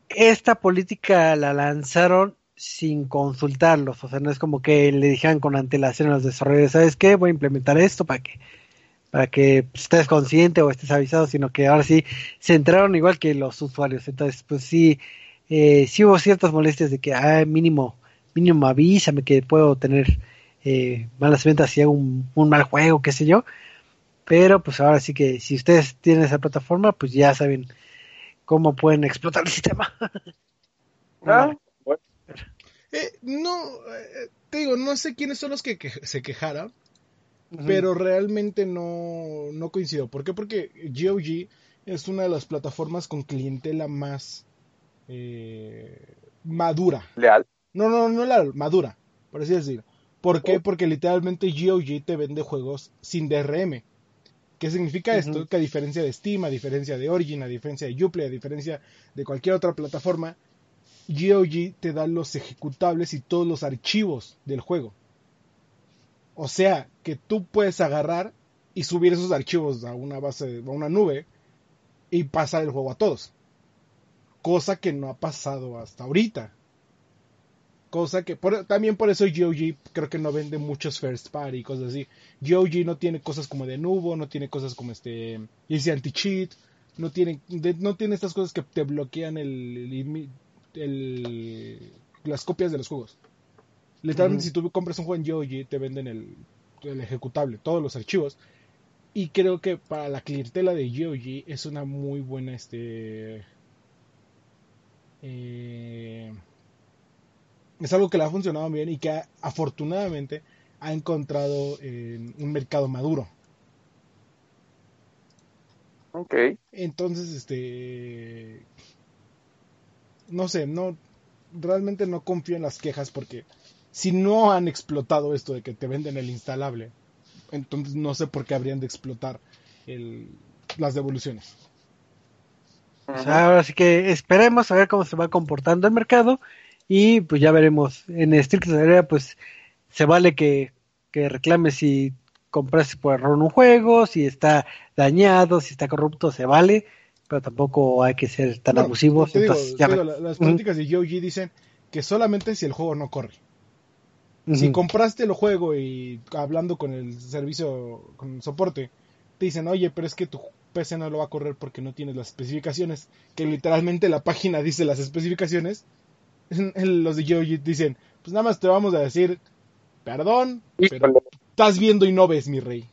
esta política la lanzaron sin consultarlos, o sea, no es como que le dijeran con antelación a los desarrolladores, ¿sabes qué? Voy a implementar esto para que para que estés consciente o estés avisado, sino que ahora sí se entraron igual que los usuarios. Entonces, pues sí, eh, sí hubo ciertas molestias de que, ah, mínimo, mínimo avísame que puedo tener eh, malas ventas si hago un, un, mal juego, qué sé yo. Pero pues ahora sí que si ustedes tienen esa plataforma, pues ya saben cómo pueden explotar el sistema. Ah. Eh, no, eh, te digo, no sé quiénes son los que, que se quejaron, pero realmente no, no coincido. ¿Por qué? Porque GOG es una de las plataformas con clientela más eh, madura. ¿Leal? No, no, no leal, madura, por así decirlo. ¿Por qué? Porque literalmente GOG te vende juegos sin DRM. ¿Qué significa esto? Que a diferencia de Steam, a diferencia de Origin, a diferencia de Uplay, a diferencia de cualquier otra plataforma, GOG te da los ejecutables y todos los archivos del juego. O sea, que tú puedes agarrar y subir esos archivos a una base, a una nube y pasar el juego a todos. Cosa que no ha pasado hasta ahorita. Cosa que también por eso GOG creo que no vende muchos first party y cosas así. GOG no tiene cosas como de Nubo, no tiene cosas como este Easy Anti-Cheat, no tiene, de, no tiene estas cosas que te bloquean el, el, el, las copias de los juegos. Literalmente, uh -huh. si tú compras un juego en GOG, te venden el, el, ejecutable, todos los archivos. Y creo que para la clientela de GOG es una muy buena este. Eh, es algo que le ha funcionado bien y que ha, afortunadamente ha encontrado en un mercado maduro. Ok. Entonces, este. No sé, no. Realmente no confío en las quejas porque si no han explotado esto de que te venden el instalable, entonces no sé por qué habrían de explotar el, las devoluciones. -huh. Ahora sí que esperemos a ver cómo se va comportando el mercado y pues ya veremos. En estricto área pues se vale que, que reclames si compraste por error un juego, si está dañado, si está corrupto, se vale, pero tampoco hay que ser tan no, abusivos. Te digo, entonces, te digo, las políticas uh -huh. de GOG dicen que solamente si el juego no corre. Uh -huh. Si compraste el juego y hablando con el servicio, con el soporte, te dicen, oye, pero es que tu PC no lo va a correr porque no tienes las especificaciones, que literalmente la página dice las especificaciones, los de GOG dicen, pues nada más te vamos a decir, perdón, pero estás viendo y no ves, mi rey.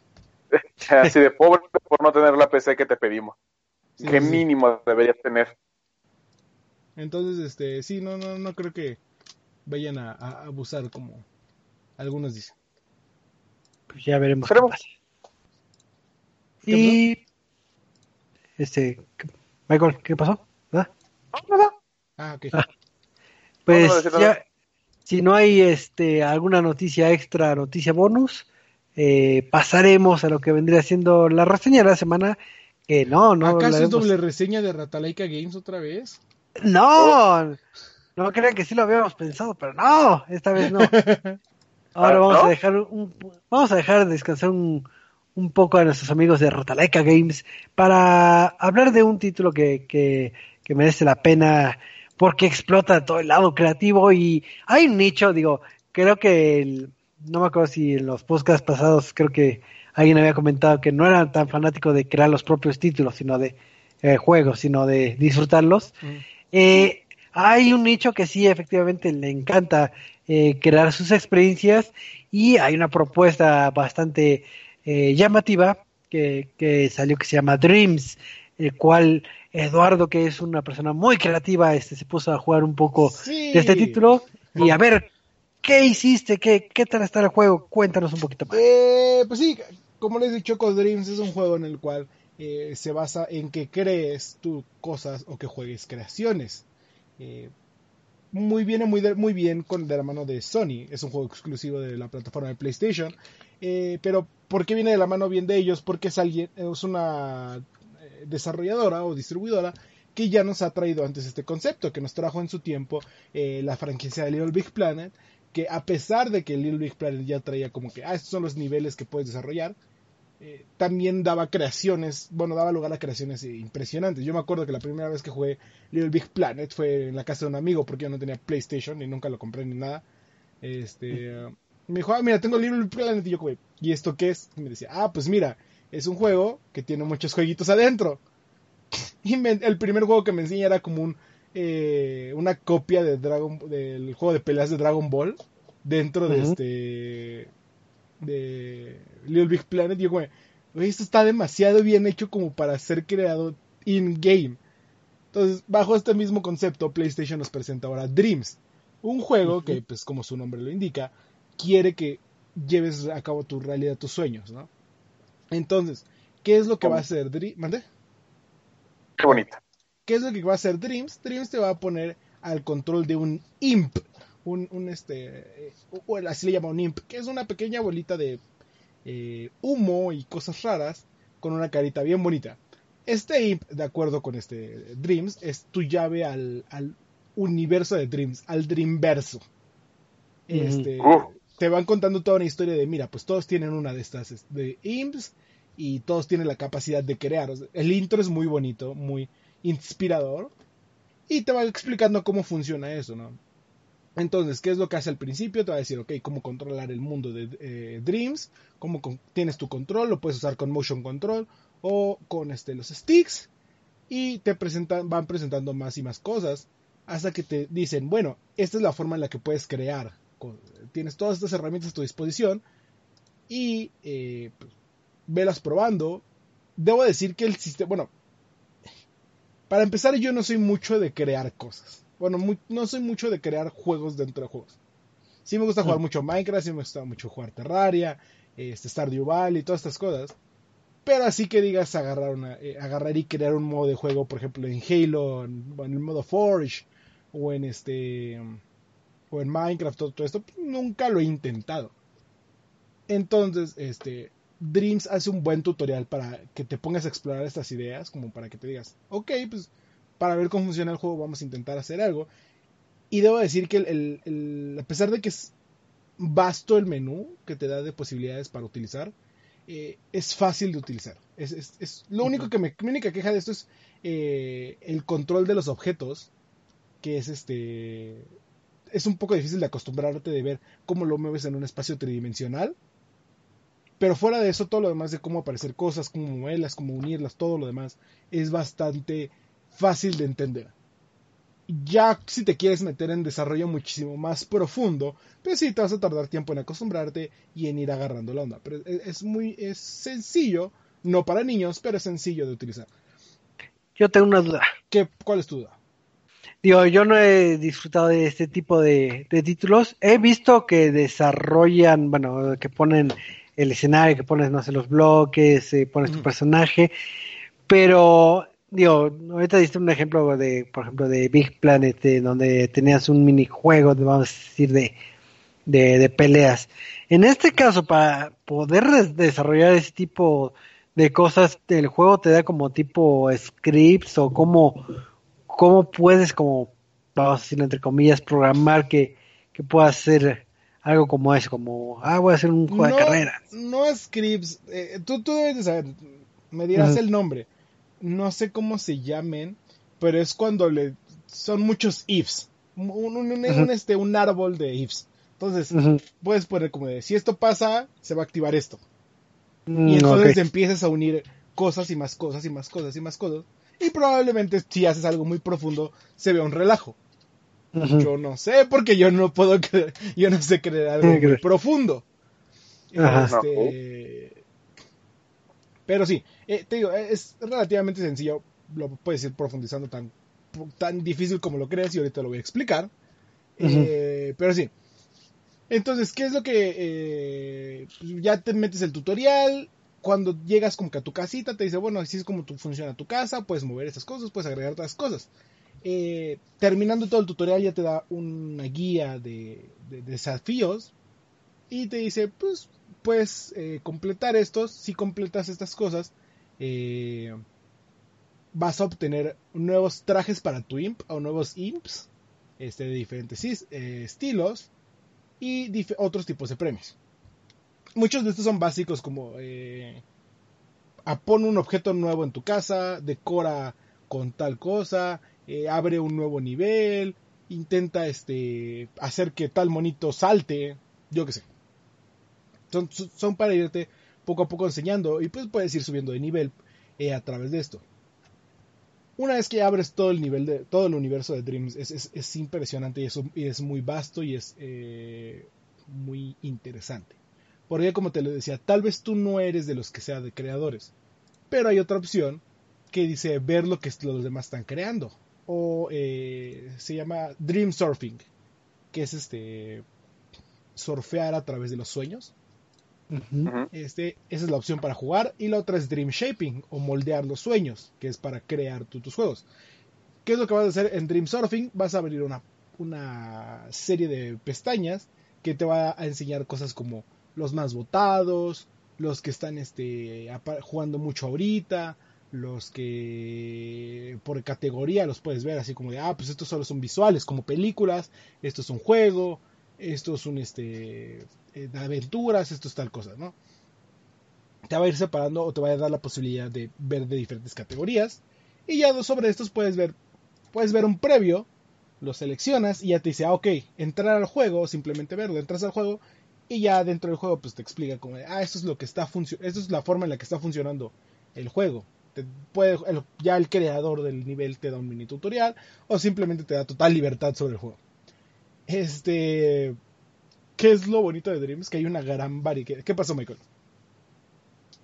Así de pobre por no tener la PC que te pedimos. Sí, ¿Qué sí. mínimo deberías tener? Entonces, este, sí, no, no, no creo que vayan a, a abusar como algunos dicen. Pues ya veremos qué pasa. Y este, Michael, ¿qué pasó? ¿Nada? Nada. Ah, ok. Ah, pues no, no ya, si no hay este alguna noticia extra, noticia bonus, eh, pasaremos a lo que vendría siendo la reseña de la semana. Que no, no. ¿Acaso es doble reseña de Ratalaika Games otra vez? No, no crean que sí lo habíamos pensado, pero no, esta vez no. Ahora vamos a dejar un, vamos a dejar descansar un, un poco a nuestros amigos de Rotalaika Games para hablar de un título que, que, que, merece la pena porque explota todo el lado creativo y hay un nicho, digo, creo que el, no me acuerdo si en los podcasts pasados creo que alguien había comentado que no era tan fanático de crear los propios títulos, sino de eh, juegos, sino de disfrutarlos. Mm. Eh, hay un nicho que sí efectivamente le encanta eh, crear sus experiencias y hay una propuesta bastante eh, llamativa que, que, salió que se llama Dreams, el cual Eduardo, que es una persona muy creativa, este se puso a jugar un poco sí. de este título y a ver ¿Qué hiciste? ¿Qué, ¿Qué tal está el juego? Cuéntanos un poquito más. Eh, pues sí, como les he dicho, Choco Dreams es un juego en el cual eh, se basa en que crees tú cosas o que juegues creaciones. Eh, muy bien, muy, muy bien con de la mano de Sony. Es un juego exclusivo de la plataforma de PlayStation. Eh, pero ¿por qué viene de la mano bien de ellos? Porque es alguien, es una eh, desarrolladora o distribuidora que ya nos ha traído antes este concepto, que nos trajo en su tiempo la franquicia de Little Big Planet, que a pesar de que Little Big Planet ya traía como que, ah, estos son los niveles que puedes desarrollar, eh, también daba creaciones, bueno, daba lugar a creaciones impresionantes. Yo me acuerdo que la primera vez que jugué Little Big Planet fue en la casa de un amigo porque yo no tenía PlayStation y nunca lo compré ni nada. Este, uh, me dijo, ah, mira, tengo Little Big Planet y yo, güey, ¿y esto qué es? Y me decía, ah, pues mira, es un juego que tiene muchos jueguitos adentro. Y el primer juego que me enseña era como un, eh, una copia de Dragon, del juego de peleas de Dragon Ball dentro de este de Little Big Planet. Y yo como, esto está demasiado bien hecho como para ser creado in-game. Entonces, bajo este mismo concepto, PlayStation nos presenta ahora Dreams, un juego que, pues como su nombre lo indica, quiere que lleves a cabo tu realidad, tus sueños, ¿no? Entonces, ¿qué es lo que va a hacer Dreams? ¿Mande? Qué bonita. ¿Qué es lo que va a hacer Dreams? Dreams te va a poner al control de un imp, un, un este, o así le llama un imp, que es una pequeña bolita de eh, humo y cosas raras con una carita bien bonita. Este imp, de acuerdo con este Dreams, es tu llave al, al universo de Dreams, al Dreamverso. Este, te van contando toda una historia de, mira, pues todos tienen una de estas de imps y todos tienen la capacidad de crear. El intro es muy bonito, muy inspirador y te va explicando cómo funciona eso, ¿no? Entonces, ¿qué es lo que hace al principio? Te va a decir, ok, cómo controlar el mundo de eh, Dreams, cómo tienes tu control, lo puedes usar con Motion Control o con este, los sticks y te presentan, van presentando más y más cosas hasta que te dicen, bueno, esta es la forma en la que puedes crear. Tienes todas estas herramientas a tu disposición y eh, pues, velas probando. Debo decir que el sistema, bueno, para empezar yo no soy mucho de crear cosas. Bueno, no soy mucho de crear juegos dentro de juegos. Sí me gusta jugar mm. mucho Minecraft, sí me gusta mucho jugar Terraria, este, Stardew Valley y todas estas cosas. Pero así que digas agarrar, una, eh, agarrar y crear un modo de juego, por ejemplo, en Halo, en, el modo Forge, o en este o en Minecraft, todo, todo, esto, pues, nunca lo he intentado. Entonces, este, Dreams hace un buen tutorial para que te pongas a explorar estas ideas, como para que te digas, ok, pues para ver cómo funciona el juego vamos a intentar hacer algo. Y debo decir que el, a pesar de que es vasto el menú que te da de posibilidades para utilizar, eh, es fácil de utilizar. Es, es, lo único que me, mi única queja de esto es eh, el control de los objetos, que es este es un poco difícil de acostumbrarte de ver cómo lo mueves en un espacio tridimensional. Pero fuera de eso, todo lo demás de cómo aparecer cosas, cómo moverlas, cómo unirlas, todo lo demás es bastante fácil de entender. Ya si te quieres meter en desarrollo muchísimo más profundo, pues sí, te vas a tardar tiempo en acostumbrarte y en ir agarrando la onda. Pero es, muy es sencillo, no para niños, pero es sencillo de utilizar. Yo tengo una duda. ¿Qué, ¿Cuál es tu duda? Digo, yo no he disfrutado de este tipo de, títulos. He visto que desarrollan, bueno, que ponen el escenario, que pones, no sé, los bloques, eh, pones tu personaje, pero digo, ahorita diste un ejemplo de, por ejemplo, de Big Planet, donde tenías un minijuego, vamos a decir, de, de, peleas. En este caso, para poder desarrollar ese tipo de cosas, el juego te da como tipo scripts o cómo, cómo puedes, como, vamos a decir, entre comillas, programar que, que pueda hacer algo como eso, como, ah, voy a hacer un juego de carreras. No scripts, eh, tú, tú debes de saber, me dirás el nombre no sé cómo se llamen, pero es cuando le son muchos ifs. Un, un, este, un árbol de ifs. Entonces, puedes poner como de, si esto pasa, se va a activar esto. Mm, y entonces empiezas a unir cosas y más cosas y más cosas y más cosas. Y probablemente si haces algo muy profundo, se vea un relajo. Yo no sé, porque yo no puedo creer, yo no sé creer algo muy profundo. Este, pero sí, eh, te digo, es relativamente sencillo, lo puedes ir profundizando tan, tan difícil como lo crees y ahorita lo voy a explicar. Eh, pero sí. Entonces, ¿qué es lo que... Eh, pues ya te metes el tutorial, cuando llegas como que a tu casita te dice, bueno, así es como tu, funciona tu casa, puedes mover estas cosas, puedes agregar otras cosas. Terminando todo el tutorial ya te da una guía de, de, desafíos y te dice, pues puedes eh, completar estos, si completas estas cosas, eh, vas a obtener nuevos trajes para tu imp o nuevos imps este, de diferentes eh, estilos y otros tipos de premios. Muchos de estos son básicos como pon un objeto nuevo en tu casa, decora con tal cosa, abre un nuevo nivel, intenta este, hacer que tal monito salte, yo qué sé son, para irte poco a poco enseñando y pues puedes ir subiendo de nivel eh, a través de esto. Una vez que abres todo el nivel de todo el universo de Dreams es, impresionante y es, y es, muy vasto y es eh, muy interesante. Porque como te lo decía, tal vez tú no eres de los que sea de creadores, pero hay otra opción que dice ver lo que los demás están creando. O eh, se llama Dream Surfing, que es este surfear a través de los sueños. este, esa es la opción para jugar. Y la otra es Dream Shaping o moldear los sueños, que es para crear tus juegos. ¿Qué es lo que vas a hacer en Dream Surfing? Vas a abrir una, una serie de pestañas que te va a enseñar cosas como los más votados, los que están este, jugando mucho ahorita, los que por categoría los puedes ver así como de, ah, pues estos solo son visuales, como películas, esto es un juego, esto es un, este, eh, de aventuras, esto es tal cosa, ¿no? Te va a ir separando o te va a dar la posibilidad de ver de diferentes categorías. Y ya sobre estos puedes ver, puedes ver un previo, lo seleccionas y ya te dice, ah, ok, entrar al juego, simplemente verlo, entras al juego y ya dentro del juego pues te explica como, ah, esto es lo que está funcionando, esto es la forma en la que está funcionando el juego. Te puede, ya el creador del nivel te da un mini tutorial o simplemente te da total libertad sobre el juego. Este, ¿qué es lo bonito de Dreams? Que hay una gran variedad. ¿Qué pasó, Michael?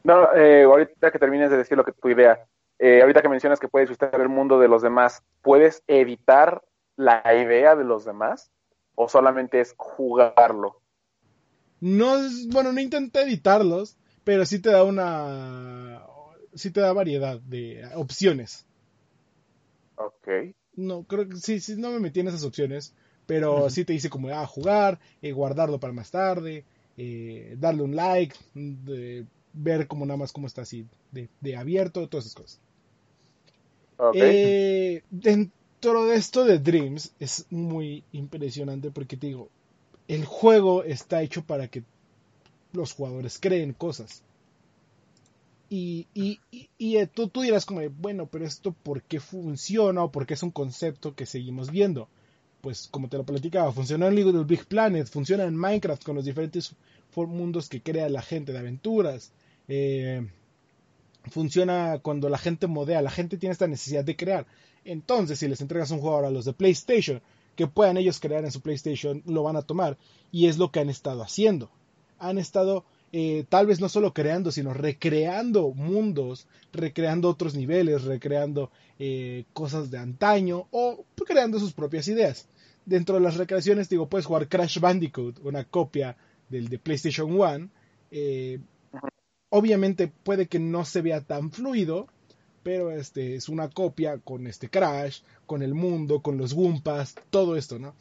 No, eh, ahorita que termines de decir lo que tu idea, eh, ahorita que mencionas que puedes visitar el mundo de los demás, ¿puedes editar la idea de los demás o solamente es jugarlo? No bueno, no intenta editarlos, pero sí te da una, sí te da variedad de opciones. Ok. No, creo que sí, sí, no me metí en esas opciones, pero sí te dice como, ah, jugar, eh, guardarlo para más tarde, eh, darle un like, ver como nada más cómo está así de, abierto, todas esas cosas. Okay. Eh, dentro de esto de Dreams es muy impresionante porque te digo, el juego está hecho para que los jugadores creen cosas. Y, y, y, eh, tú, tú, dirás como, bueno, pero esto por qué funciona o por qué es un concepto que seguimos viendo. Pues como te lo platicaba, funciona en Little Big Planet, funciona en Minecraft con los diferentes mundos que crea la gente de aventuras. Eh, funciona cuando la gente modea, la gente tiene esta necesidad de crear. Entonces, si les entregas un juego a los de PlayStation que puedan ellos crear en su PlayStation, lo van a tomar. Y es lo que han estado haciendo. Han estado eh, tal vez no solo creando, sino recreando mundos, recreando otros niveles, recreando eh, cosas de antaño o creando sus propias ideas. Dentro de las recreaciones, digo, puedes jugar Crash Bandicoot, una copia del de PlayStation 1. Eh, obviamente puede que no se vea tan fluido, pero este es una copia con este Crash, con el mundo, con los Wumpas, todo esto, ¿no?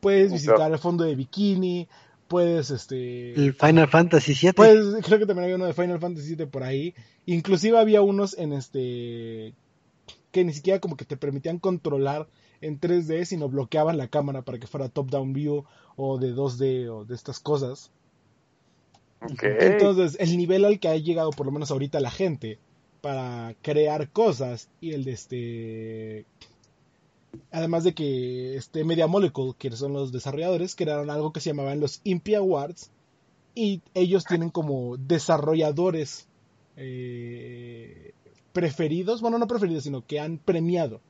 Puedes visitar el fondo de Bikini, puedes este el Final Fantasy VII. Pues creo que también había uno de Final Fantasy VII por ahí. Inclusive había unos en este que ni siquiera como que te permitían controlar en 3D, sino bloqueaban la cámara para que fuera top-down view o de 2D o de estas cosas. Entonces, el nivel al que ha llegado por lo menos ahorita la gente para crear cosas y el de este además de que este Media Molecule que son los desarrolladores crearon algo que se llamaban los Impia Awards y ellos tienen como desarrolladores eh, preferidos bueno no preferidos sino que han premiado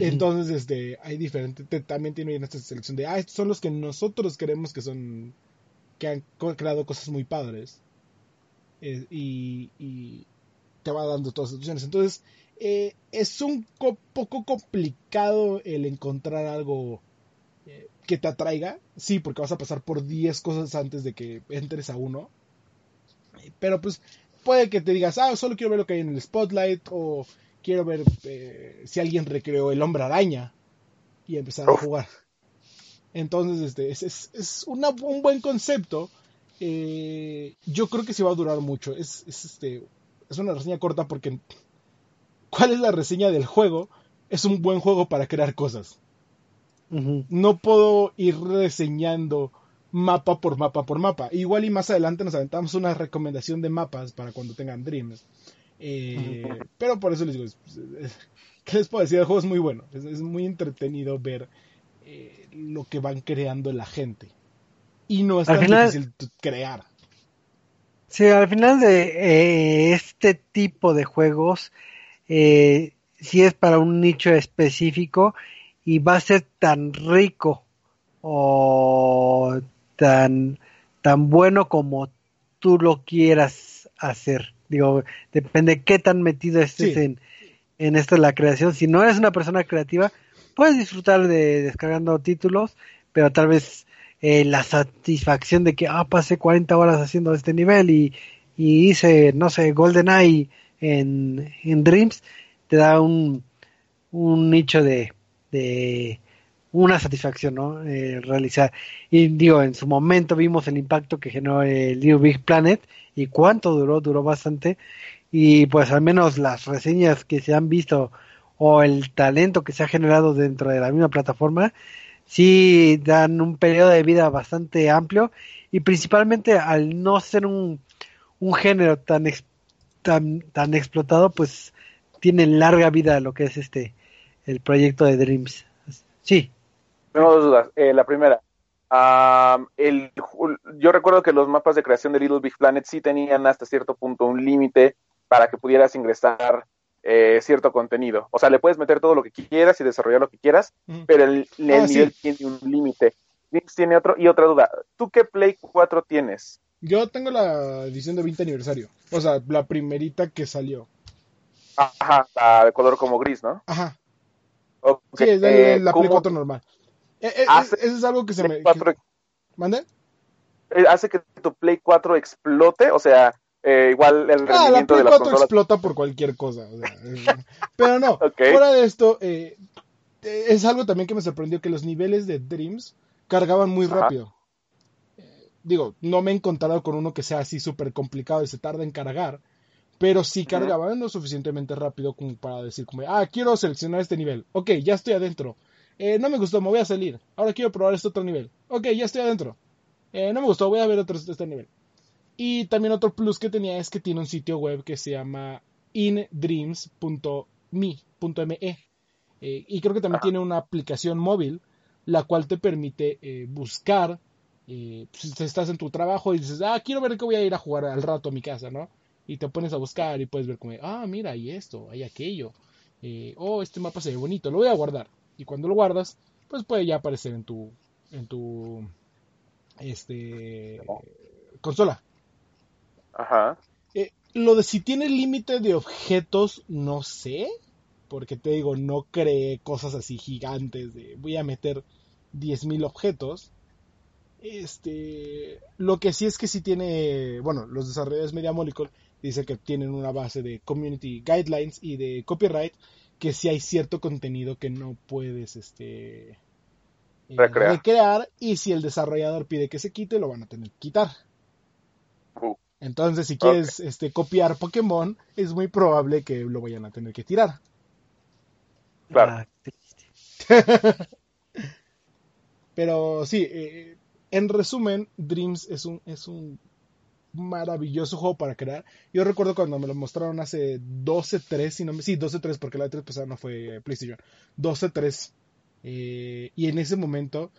entonces este hay diferentes también tienen esta selección de ah estos son los que nosotros creemos que son que han creado cosas muy padres eh, y, te va dando todas las opciones. Entonces, eh, es un poco complicado el encontrar algo eh, que te atraiga. Sí, porque vas a pasar por 10 cosas antes de que entres a uno. Pero pues puede que te digas, ah, solo quiero ver lo que hay en el spotlight o quiero ver si alguien recreó el hombre araña y empezar a jugar. Entonces, este, es, es, un buen concepto eh, yo creo que sí va a durar mucho. Es, este, es una reseña corta porque ¿cuál es la reseña del juego? Es un buen juego para crear cosas. No puedo ir reseñando mapa por mapa por mapa. Igual y más adelante nos aventamos una recomendación de mapas para cuando tengan Dreams. Eh, pero por eso les digo, ¿qué les puedo decir? El juego es muy bueno. Es, muy entretenido ver eh, lo que van creando la gente. Y no es tan difícil crear. Sí, al final de eh, este tipo de juegos, eh, si es para un nicho específico y va a ser tan rico o tan, tan bueno como tú lo quieras hacer. Digo, depende qué tan metido estés en, en esto de la creación. Si no eres una persona creativa, puedes disfrutar de descargando títulos, pero tal vez eh, la satisfacción de que, ah, pasé 40 horas haciendo este nivel y, y hice, no sé, GoldenEye en, en Dreams, te da un, un nicho de, de una satisfacción, ¿no? Eh, realizar. Y digo, en su momento vimos el impacto que generó el Little Big Planet y cuánto duró, duró bastante. Y pues al menos las reseñas que se han visto o el talento que se ha generado dentro de la misma plataforma, sí dan un periodo de vida bastante amplio y principalmente al no ser un, un género tan, tan, tan explotado, pues tiene larga vida lo que es este el proyecto de Dreams. Sí. Tengo dos dudas. Eh, la primera, el, yo recuerdo que los mapas de creación de Little Big Planet sí tenían hasta cierto punto un límite para que pudieras ingresar eh, cierto contenido. O sea, le puedes meter todo lo que quieras y desarrollar lo que quieras, pero el, el ah, nivel tiene un límite. tiene otro. Y otra duda, ¿tú qué Play 4 tienes? Yo tengo la edición de 20 aniversario. O sea, la primerita que salió. Ajá, la de color como gris, ¿no? Ajá. Sí, es de, la Play 4 normal. Eh, eh, eso es algo que se me... ¿Mande? Hace que tu Play 4 explote, o sea, eh, igual el ah, la Play 4 explota por cualquier cosa. pero no, fuera de esto, eh, es algo también que me sorprendió que los niveles de Dreams cargaban muy rápido. Eh, digo, no me he encontrado con uno que sea así súper complicado y se tarda en cargar, pero sí cargaban lo suficientemente rápido como para decir, como, ah, quiero seleccionar este nivel. Ok, ya estoy adentro. no me gustó, me voy a salir. Ahora quiero probar este otro nivel. Ok, ya estoy adentro. no me gustó, voy a ver otro, este nivel. Y también otro plus que tenía es que tiene un sitio web que se llama indreams.me. Eh, y creo que también tiene una aplicación móvil, la cual te permite eh, buscar, eh, si estás en tu trabajo y dices, ah, quiero ver que voy a ir a jugar al rato a mi casa, ¿no? Y te pones a buscar y puedes ver como, ah, mira, hay esto, hay aquello. oh, este mapa se ve bonito, lo voy a guardar. Y cuando lo guardas, pues puede ya aparecer en tu, en tu, este, consola. Ajá. Eh, lo de si tiene límite de objetos, no sé. Porque te digo, no cree cosas así gigantes de voy a meter 10.000 objetos. Este, lo que sí es que si tiene, bueno, los desarrolladores Media Molecule dicen que tienen una base de community guidelines y de copyright que si hay cierto contenido que no puedes este eh, recrear y si el desarrollador pide que se quite lo van a tener que quitar. Entonces, si quieres este, copiar Pokémon, es muy probable que lo vayan a tener que tirar. Claro. Ah, Pero sí, eh, en resumen, Dreams es un, es un maravilloso juego para crear. Yo recuerdo cuando me lo mostraron hace 12-3, si no me... Sí, 12-3, porque la 3 pasada no fue PlayStation. 12-3. Eh, y en ese momento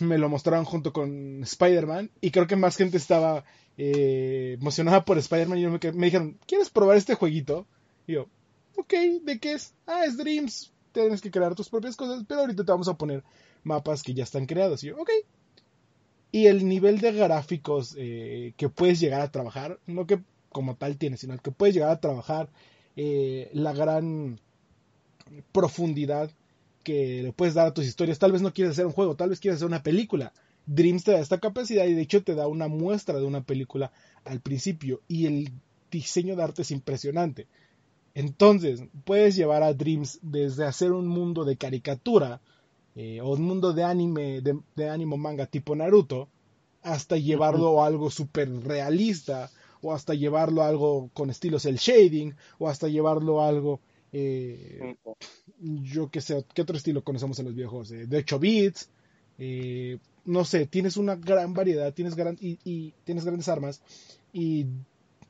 me lo mostraron junto con Spider-Man y creo que más gente estaba eh, emocionada por Spider-Man y me, me, dijeron, ¿quieres probar este jueguito? Y yo, ok, ¿de qué es? Ah, es Dreams, tienes que crear tus propias cosas, pero ahorita te vamos a poner mapas que ya están creados. Y yo, ok. Y el nivel de gráficos eh, que puedes llegar a trabajar, no que como tal tienes, sino que puedes llegar a trabajar, eh, la gran profundidad que le puedes dar a tus historias. Tal vez no quieres hacer un juego, tal vez quieres hacer una película. Dreams te da esta capacidad y de hecho te da una muestra de una película al principio y el diseño de arte es impresionante. Entonces, puedes llevar a Dreams desde hacer un mundo de caricatura eh, o un mundo de anime, de, de anime manga tipo Naruto, hasta llevarlo a algo súper realista, o hasta llevarlo a algo con estilos el shading, o hasta llevarlo a algo, eh, yo qué sé, ¿qué otro estilo conocemos en los viejos? Eh, de 8 bits, eh, no sé, tienes una gran variedad, tienes, gran, y, tienes grandes armas y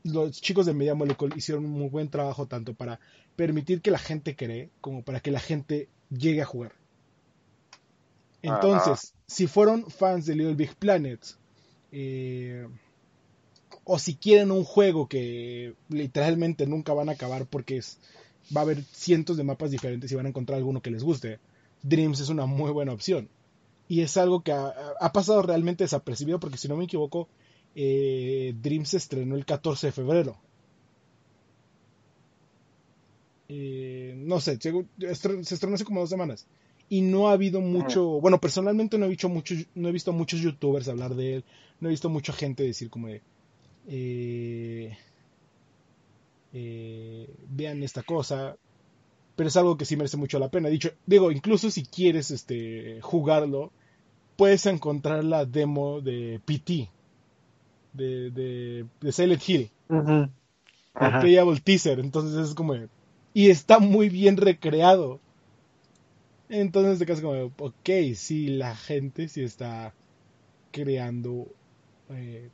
los chicos de Media Molecule hicieron un muy buen trabajo tanto para permitir que la gente cree como para que la gente llegue a jugar. Entonces, si fueron fans de Little Big Planet, eh, o si quieren un juego que literalmente nunca van a acabar porque es, va a haber cientos de mapas diferentes y van a encontrar alguno que les guste, Dreams es una muy buena opción. Y es algo que ha, pasado realmente desapercibido porque si no me equivoco, eh, Dreams se estrenó el 14 de febrero. Eh, no sé, se, estrenó hace como dos semanas. Y no ha habido mucho, bueno, personalmente no he visto muchos, no he visto muchos youtubers hablar de él, no he visto mucha gente decir como de, eh, eh, vean esta cosa, pero es algo que sí merece mucho la pena. Dicho, digo, incluso si quieres este, jugarlo, puedes encontrar la demo de PT, de, de, Silent Hill, uh -huh. teaser, entonces es como, y está muy bien recreado. Entonces te quedas como, ok, sí, la gente sí está creando eh,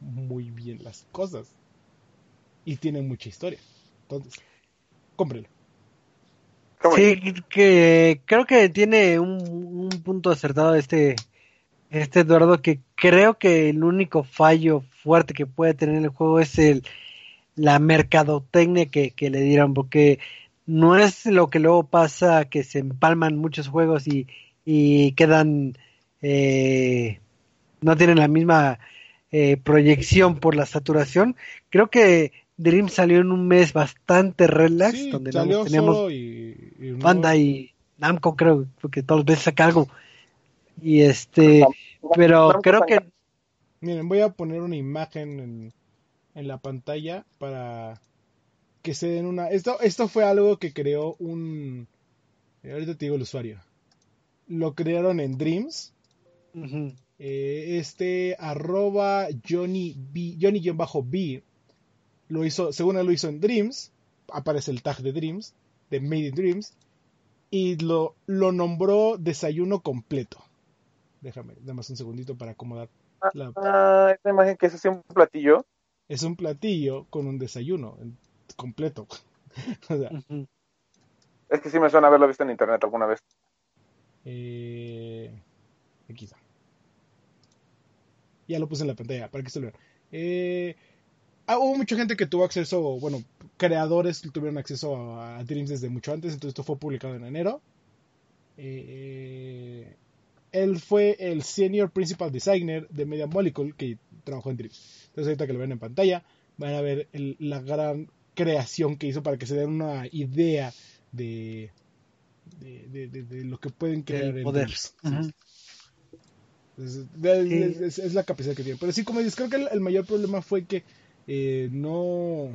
muy bien las cosas. Y tiene mucha historia. Entonces, cómprelo. Sí, que creo que tiene un, punto acertado este, este Eduardo, que creo que el único fallo fuerte que puede tener el juego es el la mercadotecnia que, que le dieron, porque no es lo que luego pasa que se empalman muchos juegos y, y quedan eh, no tienen la misma eh, proyección por la saturación. Creo que Dream salió en un mes bastante relax, donde teníamos y, banda y Namco, creo, porque todos los meses saca algo. Y este, pero creo que. Miren, voy a poner una imagen en, en la pantalla para que se den una. Esto, esto fue algo que creó un. Ahorita te digo el usuario. Lo crearon en Dreams. Eh, este arroba Johnny B, Johnny-B lo hizo, según él lo hizo en Dreams, aparece el tag de Dreams, de Made in Dreams, y lo, lo nombró desayuno completo. Déjame, dame un segundito para acomodar la... Ah, esta imagen que es así un platillo. Es un platillo con un desayuno completo. Es que sí me suena haberlo visto en internet alguna vez. Eh, aquí está. Ya lo puse en la pantalla para que se lo vean. Eh, ah, hubo mucha gente que tuvo acceso, bueno, creadores que tuvieron acceso a, Dreams desde mucho antes, entonces esto fue publicado en enero. Eh, él fue el Senior Principal Designer de Media Molecule que trabajó en Dreams. Entonces ahorita que lo ven en pantalla, van a ver la gran creación que hizo para que se den una idea de, de, lo que pueden crear en Dreams. Es, la capacidad que tiene. Pero sí, como dices, creo que el, mayor problema fue que eh, no.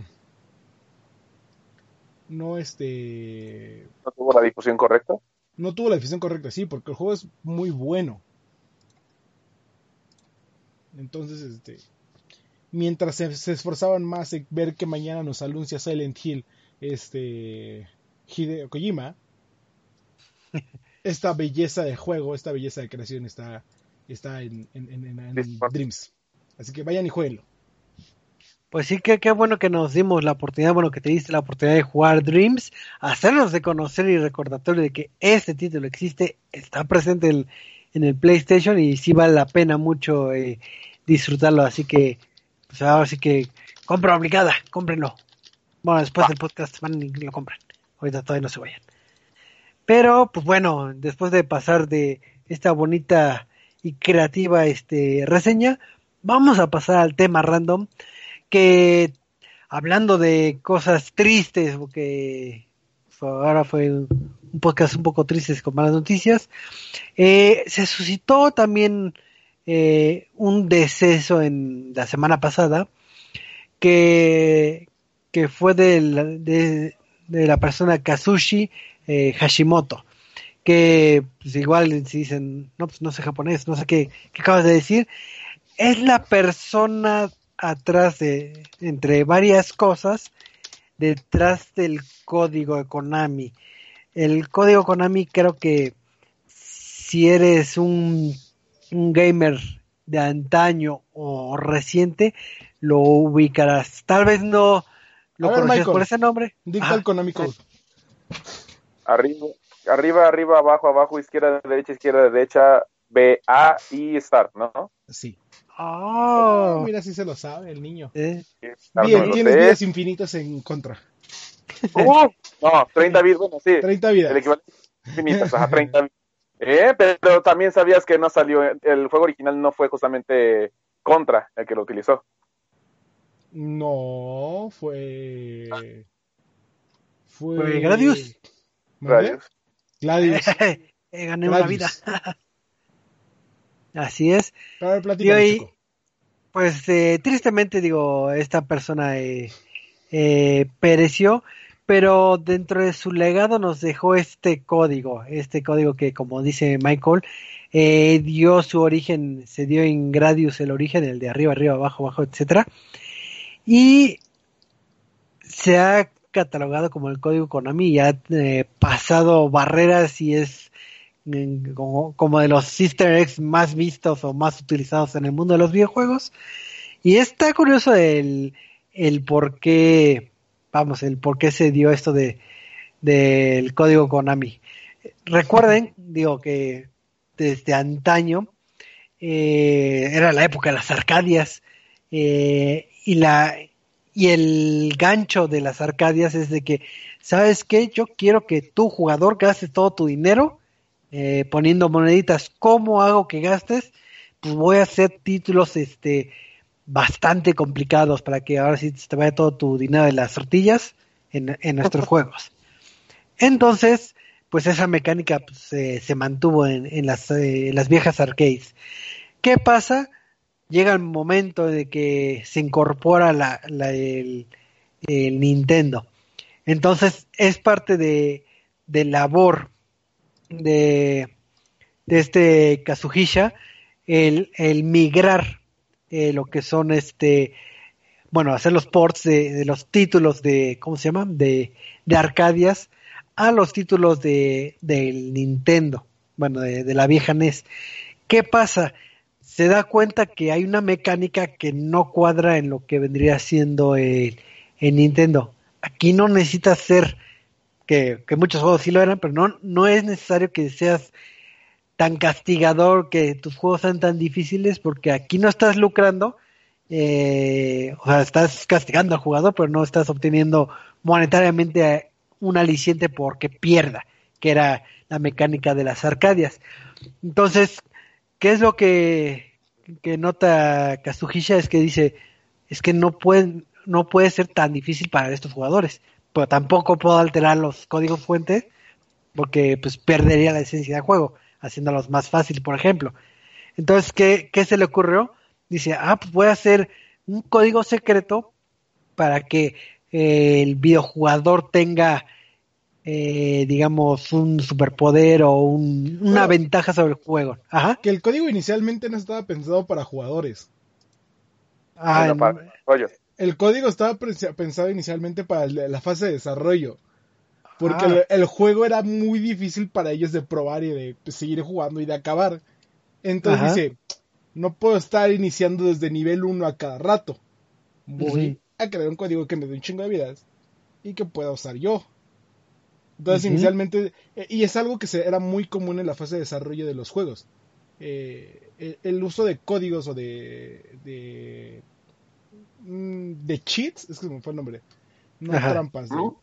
No, este. ¿No tuvo la difusión correcta? No tuvo la difusión correcta, sí, porque el juego es muy bueno. Entonces, este. Mientras se, esforzaban más en ver que mañana nos anuncia Silent Hill, este. Hideo Kojima. esta belleza de juego, esta belleza de creación está está en, Dreams. Así que vayan y jueguenlo. Pues sí, que qué bueno que nos dimos la oportunidad, bueno, que te diste la oportunidad de jugar Dreams, hacernos de conocer y recordatorio de que este título existe, está presente en el PlayStation y sí vale la pena mucho eh, disfrutarlo. Así que, ahora sí que compra obligada, cómprenlo. Bueno, después del podcast van y lo compran. Ahorita todavía no se vayan. Pero, pues bueno, después de pasar de esta bonita y creativa este, reseña, vamos a pasar al tema random, que hablando de cosas tristes, porque ahora fue un podcast un poco tristes con malas noticias, eh, se suscitó también eh, un deceso en la semana pasada, que, que fue de la, persona Kazushi eh, Hashimoto que pues igual si dicen, no, pues no sé japonés, no sé qué, qué acabas de decir, es la persona atrás de, entre varias cosas, detrás del código de Konami. El código Konami creo que si eres un, un gamer de antaño o reciente, lo ubicarás. Tal vez no lo conocías por ese nombre. Dicta el Konami Code. Arriba, arriba, arriba, abajo, abajo, izquierda, derecha, izquierda, derecha, B, A y Start, ¿no? Sí. Oh, mira si se lo sabe el niño. eh, Ah, Bien, tienes sé. vidas infinitas en contra. Uh, no, 30 bits, bueno, sí. 30 El vidas. equivalente infinitas, ajá, 30 bits. Eh, pero también sabías que no salió, el juego original no fue justamente Contra el que lo utilizó. No, fue. Fue. Fue Gradius. ¿Mande? Rayos. Gladius. eh, gané una vida. Así es. Pero Y hoy-. Pues eh, tristemente digo, esta persona eh, eh, pereció, pero dentro de su legado nos dejó este código, este código que como dice Michael, eh, dio su origen, se dio en Gradius el origen, el de arriba, arriba, abajo, abajo, etcétera, y se ha catalogado como el código Konami y ha eh, pasado barreras y es mm, como, como de los easter eggs más vistos o más utilizados en el mundo de los videojuegos. Y está curioso el, el por qué, vamos, el por qué se dio esto de del código Konami. Recuerden, digo que desde antaño eh, era la época de las Arcadias eh, y la y el gancho de las Arcadias es de que, ¿sabes qué? Yo quiero que tu jugador gastes todo tu dinero eh, poniendo moneditas. ¿Cómo hago que gastes? Pues voy a hacer títulos este bastante complicados para que ahora sí te vaya todo tu dinero de las tortillas en, en nuestros juegos. Entonces, pues esa mecánica pues, se- se mantuvo en, en las, eh, las viejas arcades. ¿Qué pasa? Llega el momento de que se incorpora la, la- el, el Nintendo. Entonces es parte de, de labor de, de este Kazuhisha el, el migrar eh, lo que son este bueno hacer los ports de, los títulos de ¿cómo se llama? de, de Arcadias a los títulos de del Nintendo bueno de, de la vieja NES ¿qué pasa? se da cuenta que hay una mecánica que no cuadra en lo que vendría siendo el, el Nintendo aquí no necesitas ser que, que muchos juegos sí lo eran, pero no, no es necesario que seas tan castigador, que tus juegos sean tan difíciles, porque aquí no estás lucrando, eh, o sea, estás castigando al jugador, pero no estás obteniendo monetariamente un aliciente porque pierda, que era la mecánica de las Arcadias. Entonces, ¿qué es lo que, que nota Kazuhisha? Es que dice, es que no pueden, no puede ser tan difícil para estos jugadores, pero tampoco puedo alterar los códigos fuentes porque pues perdería la esencia del juego, haciéndolos más fácil, por ejemplo. Entonces, ¿qué, qué se le ocurrió? Dice, ah, pues voy a hacer un código secreto para que eh, el videojugador tenga, eh, digamos, un superpoder o un- una Bueno. ventaja sobre el juego. Ajá. Que el código inicialmente no estaba pensado para jugadores. Ah, Bueno, en- para. El código estaba pens- pensado inicialmente para la fase de desarrollo. Porque Ah. el, el juego era muy difícil para ellos de probar y de pues, seguir jugando y de acabar. Entonces Ajá. dice, no puedo estar iniciando desde nivel 1 a cada rato. Voy a crear un código que me dé un chingo de vidas y que pueda usar yo. Entonces inicialmente, eh, y es algo que se, era muy común en la fase de desarrollo de los juegos. Eh, el, el uso de códigos o de, de mm, de cheats, es que se me fue el nombre, no Ajá. trampas, de- ¿No?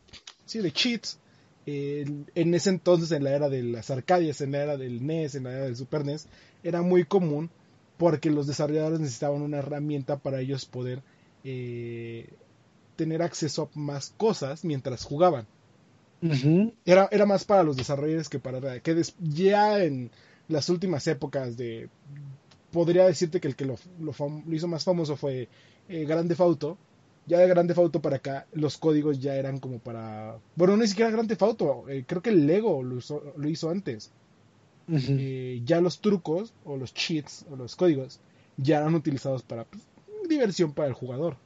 sí, de cheats. Eh, en ese entonces, en la era de las Arcadias, en la era del NES, en la era del Super NES, era muy común porque los desarrolladores necesitaban una herramienta para ellos poder eh, tener acceso a más cosas mientras jugaban. Era, era más para los desarrolladores que para que des- ya en las últimas épocas de podría decirte que el que lo, lo fam- lo hizo más famoso fue eh, Grande Fauto ya de Grande Fauto para acá los códigos ya eran como para bueno no ni siquiera Grande Fauto eh, creo que el Lego lo, usó- lo hizo antes. Eh, ya los trucos o los cheats o los códigos ya eran utilizados para pues, diversión para el jugador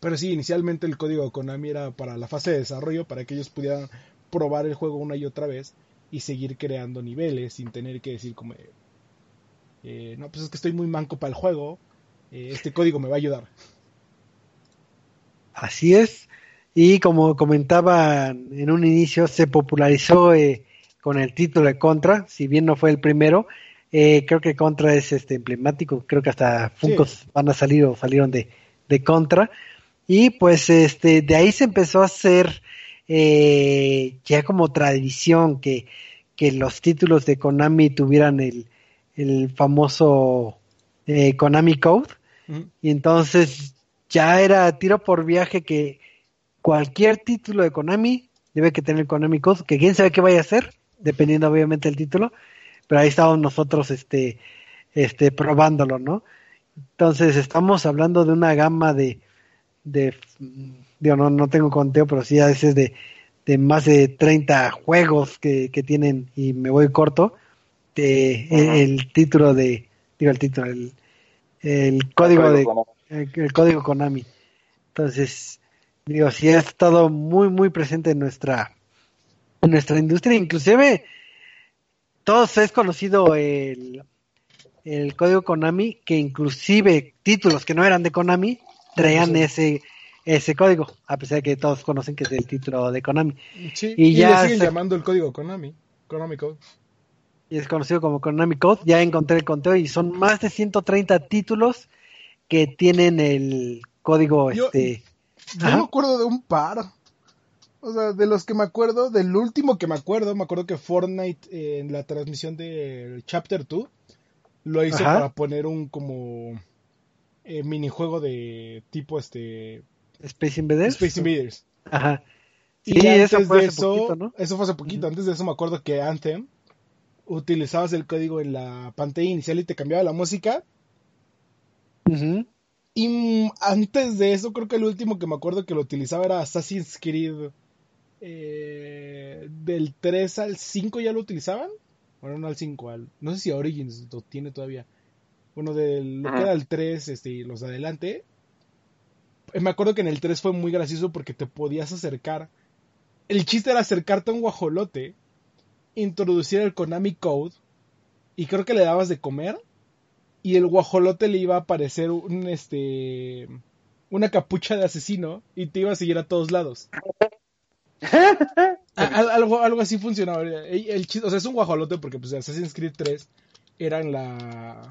pero sí, inicialmente el código Konami era para la fase de desarrollo, para que ellos pudieran probar el juego una y otra vez y seguir creando niveles sin tener que decir como, eh, no, pues es que estoy muy manco para el juego, este código me va a ayudar. Así es. Y como comentaba en un inicio, se popularizó eh, con el título de Contra, si bien no fue el primero, Eh, creo que Contra es este emblemático, creo que hasta Funkos van a salir o salieron de, de Contra. Y pues este de ahí se empezó a hacer eh, ya como tradición que, que los títulos de Konami tuvieran el, el famoso eh, Konami Code. Y entonces ya era tiro por viaje que cualquier título de Konami debe que tener Konami Code, que quién sabe qué vaya a hacer, dependiendo obviamente del título, pero ahí estábamos nosotros este, este, probándolo, ¿no? Entonces estamos hablando de una gama de, de digo, no, no tengo conteo, pero sí a veces de, de más de 30 juegos que, que tienen, y me voy corto, de, el, título de, digo el título, el, el código de el, código Konami. Entonces, digo, sí ha estado muy, muy presente en nuestra, en nuestra industria, inclusive todos es conocido el, el código Konami, que inclusive títulos que no eran de Konami traían ese ese código, a pesar de que todos conocen que es el título de Konami. y, ya le siguen llamando el código Konami, Konami Code y es conocido como Konami Code. Ya encontré el conteo y son más de 130 títulos que tienen el código yo, este. Yo me acuerdo de un par. O sea, de los que me acuerdo, del último que me acuerdo, me acuerdo que Fortnite eh, en la transmisión de Chapter 2 lo hizo para poner un como eh, minijuego de tipo este Space Invaders. Space Invaders. Ajá. Y eso fue hace poquito, ¿no? Eso fue hace poquito. Antes de eso me acuerdo que Anthem utilizabas el código en la pantalla inicial y te cambiaba la música. Y antes de eso, creo que el último que me acuerdo que lo utilizaba era Assassin's Creed. Eh, del 3 al 5 ya lo utilizaban. Bueno, no al 5, al, no sé si Origins lo tiene todavía. Bueno, de lo que era el 3 este, y los de adelante. Eh, me acuerdo que en el 3 fue muy gracioso porque te podías acercar. El chiste era acercarte a un guajolote introducir el Konami Code y creo que le dabas de comer y el guajolote le iba a aparecer un este una capucha de asesino y te iba a seguir a todos lados. algo, algo así funcionaba. El, o sea, es un guajolote porque pues Assassin's Creed 3 era en la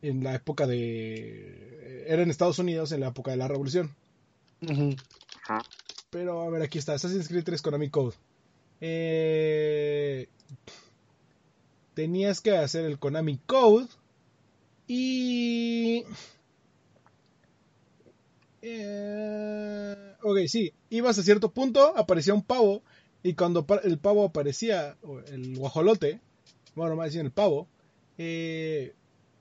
en la época de era en Estados Unidos en la época de la revolución. Pero a ver, aquí está Assassin's Creed 3 Konami Code. Eh, tenías que hacer el Konami Code y... Eh, ok, sí, ibas a cierto punto, aparecía un pavo y cuando el pavo aparecía, el guajolote, bueno, más bien el pavo, eh,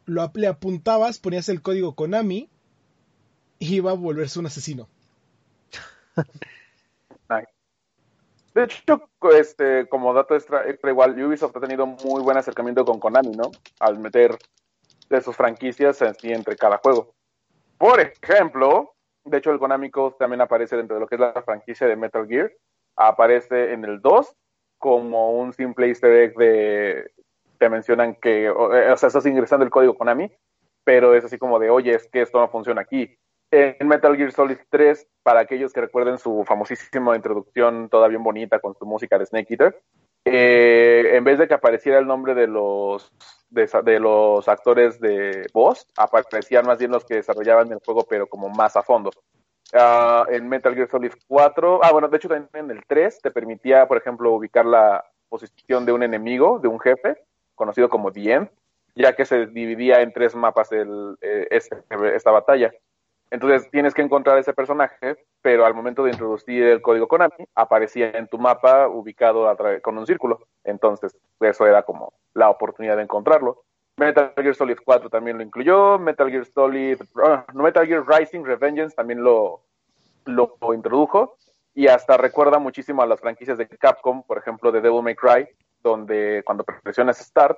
lo, le apuntabas, ponías el código Konami y iba a volverse un asesino. De hecho, este, como dato extra, igual, Ubisoft ha tenido muy buen acercamiento con Konami, ¿no? Al meter de sus franquicias entre cada juego. Por ejemplo, de hecho, el Konami Code también aparece dentro de lo que es la franquicia de Metal Gear. Aparece en el 2 como un simple easter egg de. Te mencionan que. O, o sea, estás ingresando el código Konami, pero es así como de, oye, es que esto no funciona aquí en Metal Gear Solid 3, para aquellos que recuerden su famosísima introducción, toda bien bonita con su música de Snake Eater, eh, en vez de que apareciera el nombre de los de, los actores de voz, aparecían más bien los que desarrollaban el juego, pero como más a fondo. Ah, en Metal Gear Solid 4, ah, bueno, de hecho también en el 3 te permitía, por ejemplo, ubicar la posición de un enemigo, de un jefe, conocido como The ya que se dividía en tres mapas el, eh, esta batalla. Entonces tienes que encontrar ese personaje, pero al momento de introducir el código Konami, aparecía en tu mapa ubicado con un círculo. Entonces, eso era como la oportunidad de encontrarlo. Metal Gear Solid 4 también lo incluyó, Metal Gear Solid, uh, Metal Gear Rising Revengeance también lo, lo, introdujo, y hasta recuerda muchísimo a las franquicias de Capcom, por ejemplo, de Devil May Cry, donde cuando presionas Start,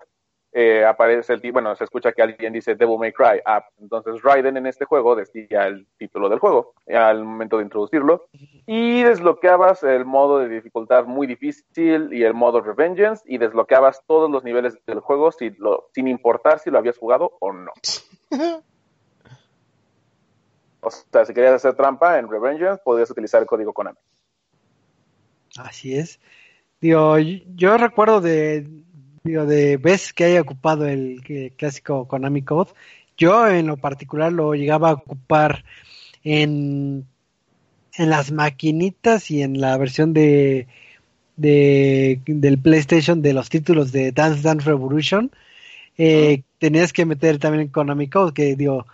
eh, aparece el bueno, se escucha que alguien dice Devil May Cry. Ah, entonces Raiden en este juego decía el título del juego al momento de introducirlo. Y desbloqueabas el modo de dificultad muy difícil y el modo Revengeance y desbloqueabas todos los niveles del juego sin, lo, sin importar si lo habías jugado o no. o sea, si querías hacer trampa en Revengeance, podías utilizar el código Konami. Así es. Digo, yo recuerdo de digo, de veces que haya ocupado el, el clásico Konami Code, yo en lo particular lo llegaba a ocupar en, en las maquinitas y en la versión de, de del PlayStation de los títulos de Dance Dance Revolution. Eh, tenías que meter también Konami Code, que digo,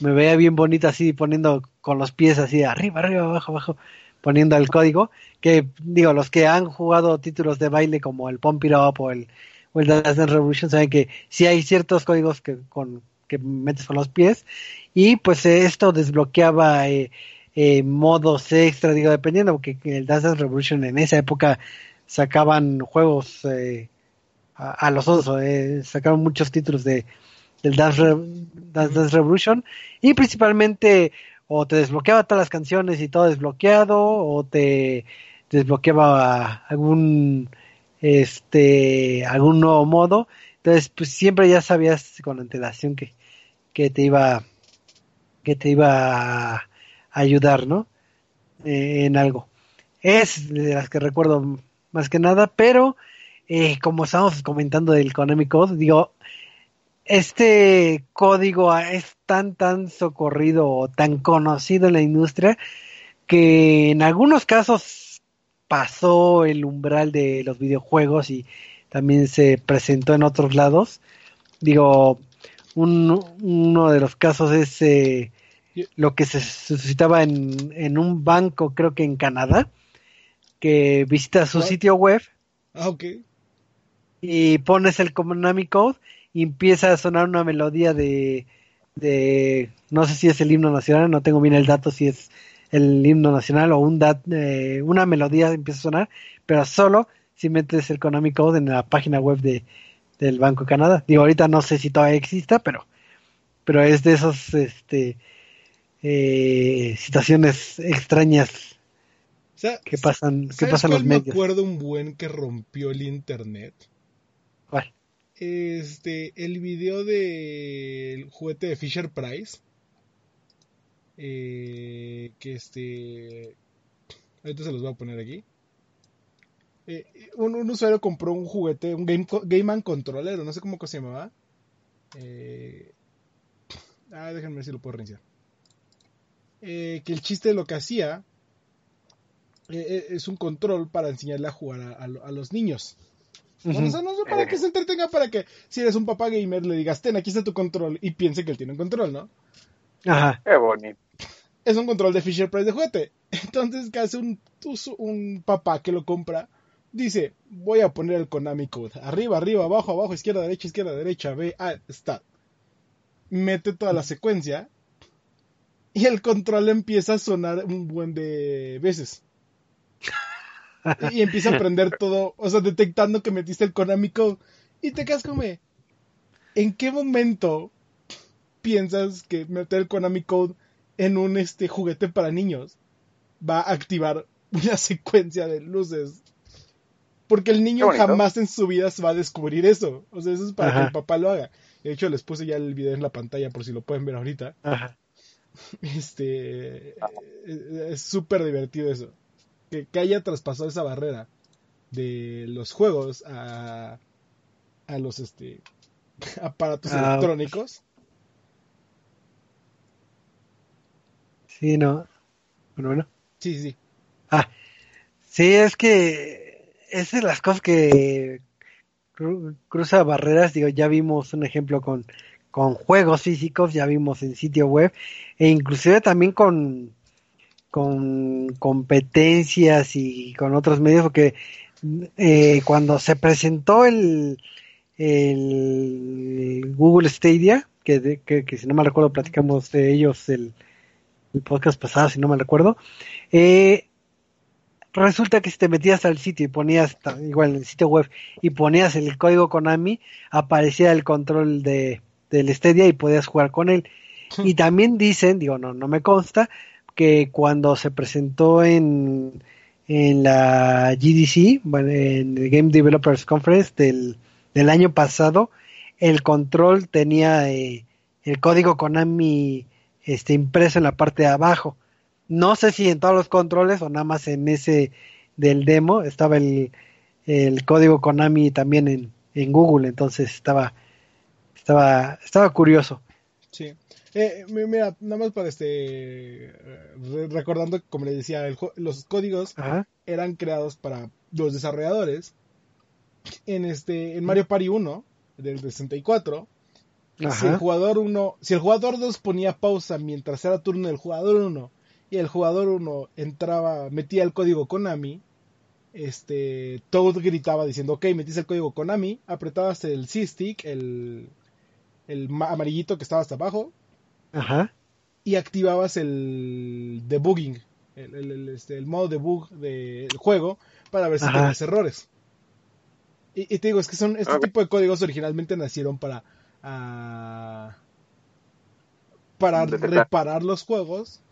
me veía bien bonito así poniendo con los pies así arriba, arriba, abajo, abajo, poniendo el código. Que digo, los que han jugado títulos de baile como el Pump It Up o el, o el Dance Dance Revolution saben que sí hay ciertos códigos que con que metes con los pies y pues esto desbloqueaba eh, eh, modos extra, digo, dependiendo, porque el Dance Dance Revolution en esa época sacaban juegos eh, a, los osos, eh, sacaron muchos títulos de del Dance, Dance, Revolution y principalmente o te desbloqueaba todas las canciones y todo desbloqueado o te desbloqueaba algún este algún nuevo modo. Entonces pues siempre ya sabías con antelación que, que te iba que te iba a ayudar no eh, en algo. Es de las que recuerdo más que nada pero eh, como estábamos comentando del Konami digo este código es tan, tan socorrido o tan conocido en la industria que en algunos casos pasó el umbral de los videojuegos y también se presentó en otros lados. Digo, uno de los casos es eh, lo que se suscitaba en, en, un banco, creo que en Canadá, que visita su sitio web. Ah, y pones el Konami Code y empieza a sonar una melodía de, de, no sé si es el himno nacional, no tengo bien el dato si es el himno nacional o un dat, eh, una melodía empieza a sonar, pero solo si metes el Konami Code en la página web de, del Banco Canadá. Digo, ahorita no sé si todavía exista, pero, pero es de esos este, eh, situaciones extrañas que pasan, que pasan los medios. Me acuerdo un buen que rompió el internet. ¿Cuál? este, el video del juguete de Fisher Price. Eh, que este. Ahorita se los voy a poner aquí. Eh, un, usuario compró un juguete, un Game, Game Man Controller, no sé cómo se llamaba. Eh, ah, déjenme ver si lo puedo reiniciar. que el chiste de lo que hacía es un control para enseñarle a jugar a los niños. O sea, no sé para que se entretenga, para que si eres un papá gamer le digas, ten, aquí está tu control y piense que él tiene un control, ¿no? Ajá. Qué bonito. Es un control de Fisher Price de juguete. Entonces, ¿qué hace un, un papá que lo compra? Dice, voy a poner el Konami Code. Arriba, arriba, abajo, abajo, izquierda, derecha, izquierda, derecha, B, A, está. Mete toda la secuencia y el control empieza a sonar un buen de veces y empieza a aprender todo, o sea, detectando que metiste el Konami Code. Y te quedas como, ¿en qué momento piensas que meter el Konami Code en un este juguete para niños va a activar una secuencia de luces? Porque el niño jamás en su vida se va a descubrir eso. O sea, eso es para que el papá lo haga. De hecho, les puse ya el video en la pantalla por si lo pueden ver ahorita. Este. Es súper divertido eso que, haya traspasado esa barrera de los juegos a, a los este aparatos ah, electrónicos. Sí, no. Bueno, bueno. Sí, sí. Ah, sí, es que es de las cosas que cruza barreras. Digo, ya vimos un ejemplo con, con juegos físicos, ya vimos en sitio web, e inclusive también con con competencias y con otros medios, porque eh, cuando se presentó el, el Google Stadia, que, que, si no me recuerdo platicamos de ellos el, el podcast pasado, si no me recuerdo, eh, resulta que si te metías al sitio y ponías, igual en el sitio web, y ponías el código Konami, aparecía el control de, del Stadia y podías jugar con él. Y también dicen, digo, no, no me consta, que cuando se presentó en, en la GDC, en el Game Developers Conference del, del año pasado, el control tenía eh, el código Konami este, impreso en la parte de abajo. No sé si en todos los controles o nada más en ese del demo estaba el, el código Konami también en, en Google, entonces estaba, estaba, estaba curioso. Sí. Eh, mira, nada más para este, recordando, como le decía, los códigos eran creados para los desarrolladores en este, en Mario Party 1 del 64. Si el jugador 1, si el jugador 2 ponía pausa mientras era turno del jugador 1 y el jugador 1 entraba, metía el código Konami, este, Toad gritaba diciendo, ok, metiste el código Konami, apretabas el C-Stick, el, el amarillito que estaba hasta abajo, Ajá. y activabas el debugging, el, el, este, el modo debug del juego para ver si tenías errores. Y, te digo, es que son este tipo de códigos originalmente nacieron para uh, para reparar los juegos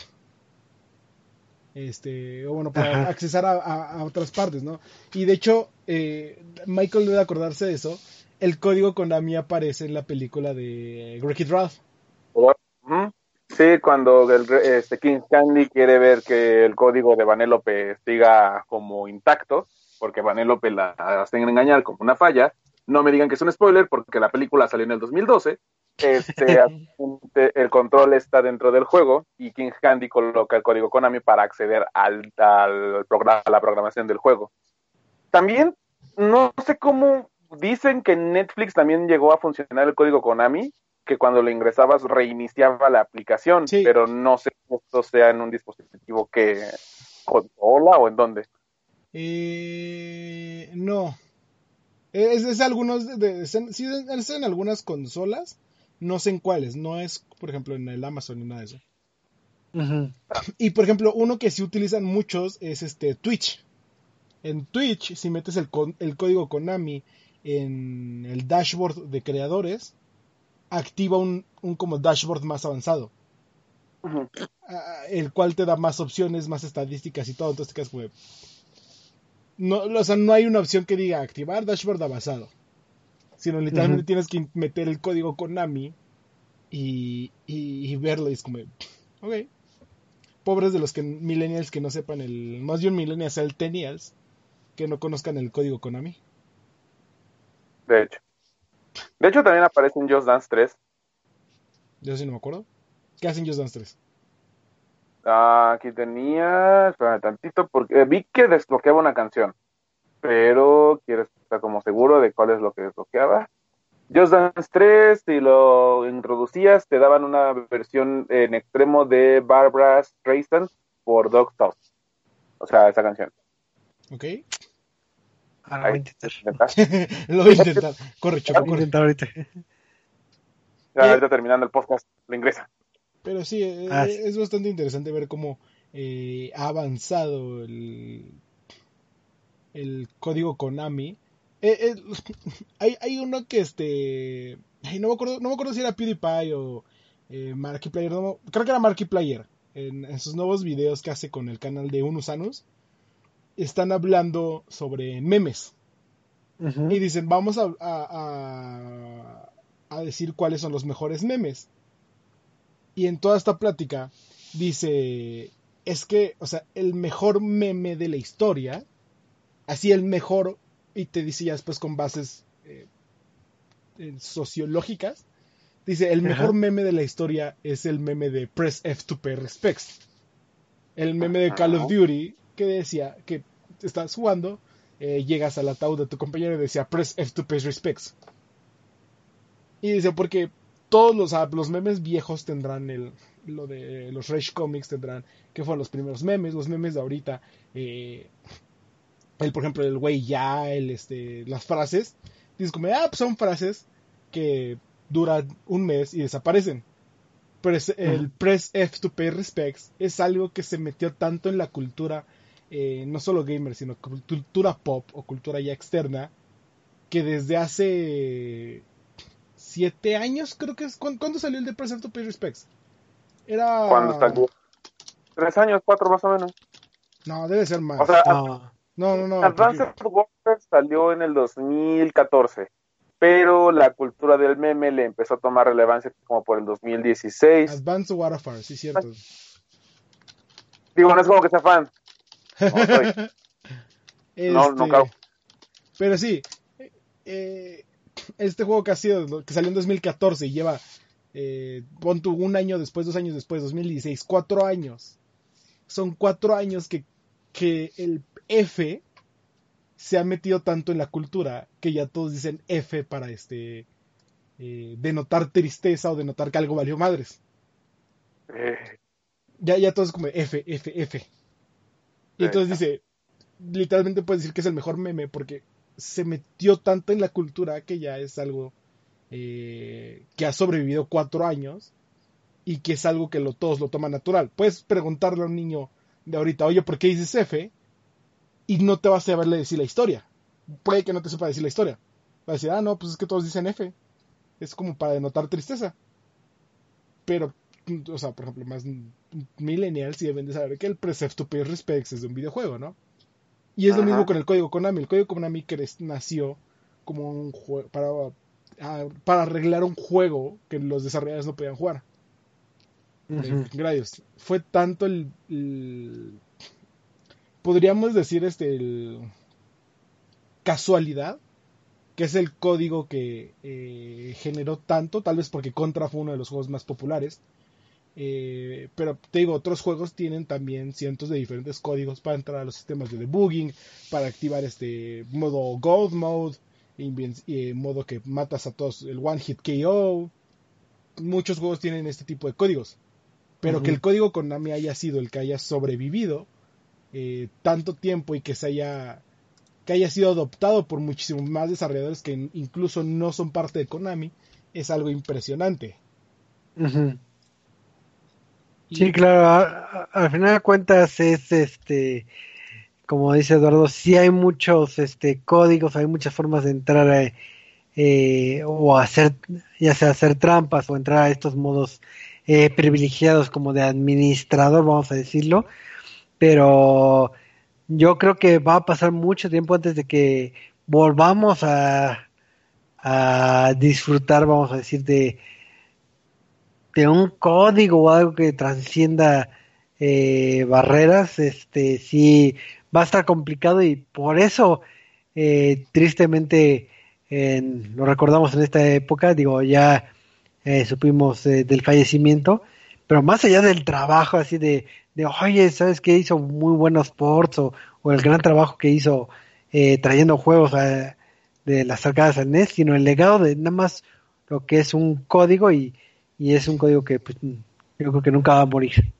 este, o bueno, para accesar a, otras partes, ¿no? Y de hecho, eh, Michael debe acordarse de eso, el código Konami aparece en la película de Wreck-It Ralph. Sí, cuando el, este, King Candy quiere ver que el código de Vanellope siga como intacto, porque Vanellope la hacen engañar como una falla, no me digan que es un spoiler porque la película salió en el 2012 este, el control está dentro del juego y King Candy coloca el código Konami para acceder al, al programa, a la programación del juego. También, no sé cómo dicen que Netflix también llegó a funcionar el código Konami, que cuando lo ingresabas reiniciaba la aplicación, pero no sé si esto sea en un dispositivo que controla o en dónde. Eh, no. Es, algunos, de, sí, es en algunas consolas, no sé en cuáles, no es, por ejemplo, en el Amazon ni nada de eso. Y por ejemplo, uno que sí utilizan muchos es este Twitch. En Twitch, si metes el, el código Konami en el dashboard de creadores, activa un, un como dashboard más avanzado. Ah, el cual te da más opciones, más estadísticas y todo. Entonces te quedas como. No, o sea, no hay una opción que diga activar dashboard avanzado sino literalmente tienes que meter el código Konami y, y, verlo y es como, ok. Pobres de los que millennials que no sepan el, más bien millennials centennials que no conozcan el código Konami. De hecho. De hecho también aparece en Just Dance 3. Yo sí no me acuerdo. ¿Qué hacen Just Dance 3? Ah, aquí tenía, espera tantito, porque vi que desbloqueaba una canción pero quiero estar como seguro de cuál es lo que desbloqueaba. Just Dance 3, si lo introducías, te daban una versión en extremo de Barbara Streisand por Dog Toss. O sea, esa canción. Ok. Ahora voy a intentar. lo voy a intentar. Corre, Choco, corre. intentar ahorita. Ya, ahorita terminando el podcast, lo ingresa. Pero sí, eh, ah, es bastante interesante ver cómo eh, ha avanzado el el código Konami. Eh, eh, hay, hay, uno que este. no, me acuerdo, no me acuerdo si era PewDiePie o eh, Markiplier. creo que era Markiplier. En, en sus nuevos videos que hace con el canal de Unusanus. Están hablando sobre memes. Y dicen, vamos a, a, a, decir cuáles son los mejores memes. Y en toda esta plática dice, es que, o sea, el mejor meme de la historia así el mejor, y te dice ya después con bases eh, sociológicas, dice, el mejor meme de la historia es el meme de Press F to pay respects. El meme de Call of Duty que decía que estás jugando, eh, llegas al ataúd de tu compañero y decía Press F to pay respects. Y dice, porque todos los, ah, los memes viejos tendrán el, lo de los Rage Comics tendrán, que fueron los primeros memes, los memes de ahorita, eh, el, por ejemplo, el güey ya, el, este, las frases, dices como, ah, pues son frases que duran un mes y desaparecen. Pero el press F to pay respects es algo que se metió tanto en la cultura, eh, no solo gamer, sino cultura pop o cultura ya externa, que desde hace siete años creo que es. ¿Cuándo, salió el de press F to pay respects? Era... ¿Cuándo salió? Tres años, cuatro más o menos. No, debe ser más. O sea, no, no, no. Advanced Warfare salió en el 2014, pero la cultura del meme le empezó a tomar relevancia como por el 2016. Advanced Warfare, sí, cierto. Digo, no es como que sea fan. No, no, este, Pero sí, eh, este juego que ha sido, que salió en 2014 y lleva, eh, pon tu un año después, dos años después, 2016, cuatro años. Son cuatro años que, que el F se ha metido tanto en la cultura que ya todos dicen F para este eh, denotar tristeza o denotar que algo valió madres. Eh, Ya, ya todos como F, F, F. Y entonces dice, literalmente puedes decir que es el mejor meme porque se metió tanto en la cultura que ya es algo eh, que ha sobrevivido cuatro años y que es algo que lo, todos lo toman natural. Puedes preguntarle a un niño de ahorita, oye, ¿por qué dices F? Y no te vas a saberle decir la historia. Puede que no te sepa decir la historia. Va a decir, ah, no, pues es que todos dicen F. Es como para denotar tristeza. Pero, o sea, por ejemplo, más millennials sí deben de saber que el Precepto to pay respects es de un videojuego, ¿no? Y es lo mismo con el código Konami. El código Konami nació como un juego para, ah, para arreglar un juego que los desarrolladores no podían jugar. de Ujú. Gradius. Fue tanto el, el- podríamos decir este el casualidad que es el código que eh, generó tanto, tal vez porque Contra fue uno de los juegos más populares. Eh, pero te digo, otros juegos tienen también cientos de diferentes códigos para entrar a los sistemas de debugging, para activar este modo Gold Mode, eh, modo que matas a todos, el One Hit KO. Muchos juegos tienen este tipo de códigos. Pero que el código Konami haya sido el que haya sobrevivido eh, tanto tiempo y que se haya que haya sido adoptado por muchísimos más desarrolladores que in- incluso no son parte de Konami es algo impresionante. Sí, claro, a- a- al final de cuentas es este, como dice Eduardo, sí hay muchos este códigos, hay muchas formas de entrar a, eh, o hacer, ya sea hacer trampas o entrar a estos modos eh, privilegiados como de administrador, vamos a decirlo, pero yo creo que va a pasar mucho tiempo antes de que volvamos a, a disfrutar, vamos a decir, de, de un código o algo que transcienda eh, barreras, este sí va a estar complicado y por eso eh, tristemente en- lo recordamos en esta época, digo, ya eh, supimos del fallecimiento, pero más allá del trabajo así de, de oye, ¿sabes qué? Hizo muy buenos ports o, o el gran trabajo que hizo trayendo juegos a- de las arcadas al NES, sino el legado de nada más lo que es un código y, y es un código que pues, yo creo que nunca va a morir.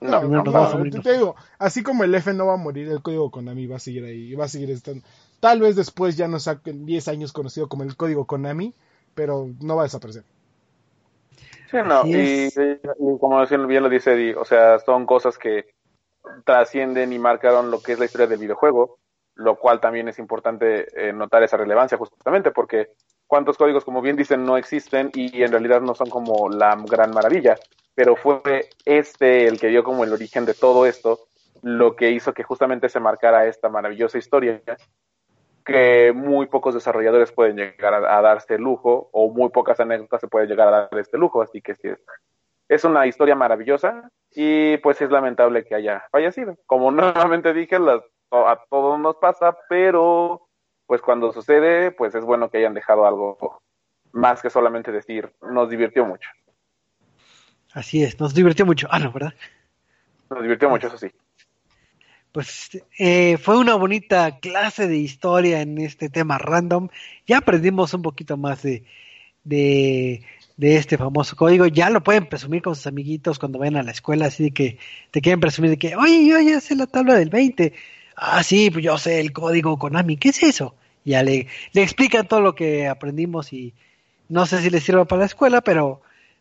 No, no, nos no, morir te, digo, así como el F no va a morir, el código Konami va a seguir ahí, va a seguir estando. Tal vez después ya no saquen 10 años conocido como el código Konami, pero no va a desaparecer. Sí, no, y, como bien bien lo dice Eddie, o sea, son cosas que trascienden y marcaron lo que es la historia del videojuego, lo cual también es importante eh, notar esa relevancia justamente porque cuántos códigos, como bien dicen, no existen y en realidad no son como la gran maravilla, pero fue este el que dio como el origen de todo esto, lo que hizo que justamente se marcara esta maravillosa historia que muy pocos desarrolladores pueden llegar a, a darse el lujo o muy pocas anécdotas se pueden llegar a dar este lujo, así que sí es, una historia maravillosa y pues es lamentable que haya fallecido. Como nuevamente dije, a todos nos pasa, pero pues cuando sucede, pues es bueno que hayan dejado algo más que solamente decir, nos divirtió mucho. Así es, nos divirtió mucho. Ah, no, ¿verdad? Nos divirtió mucho, eso sí. Pues eh, fue una bonita clase de historia en este tema random. Ya aprendimos un poquito más de, de, de este famoso código. Ya lo pueden presumir con sus amiguitos cuando vayan a la escuela, así de que te quieren presumir de que, oye, yo ya sé la tabla del 20. Ah, sí, pues yo sé el código Konami. ¿Qué es eso? Ya le, le explican todo lo que aprendimos y no sé si les sirva para la escuela, pero,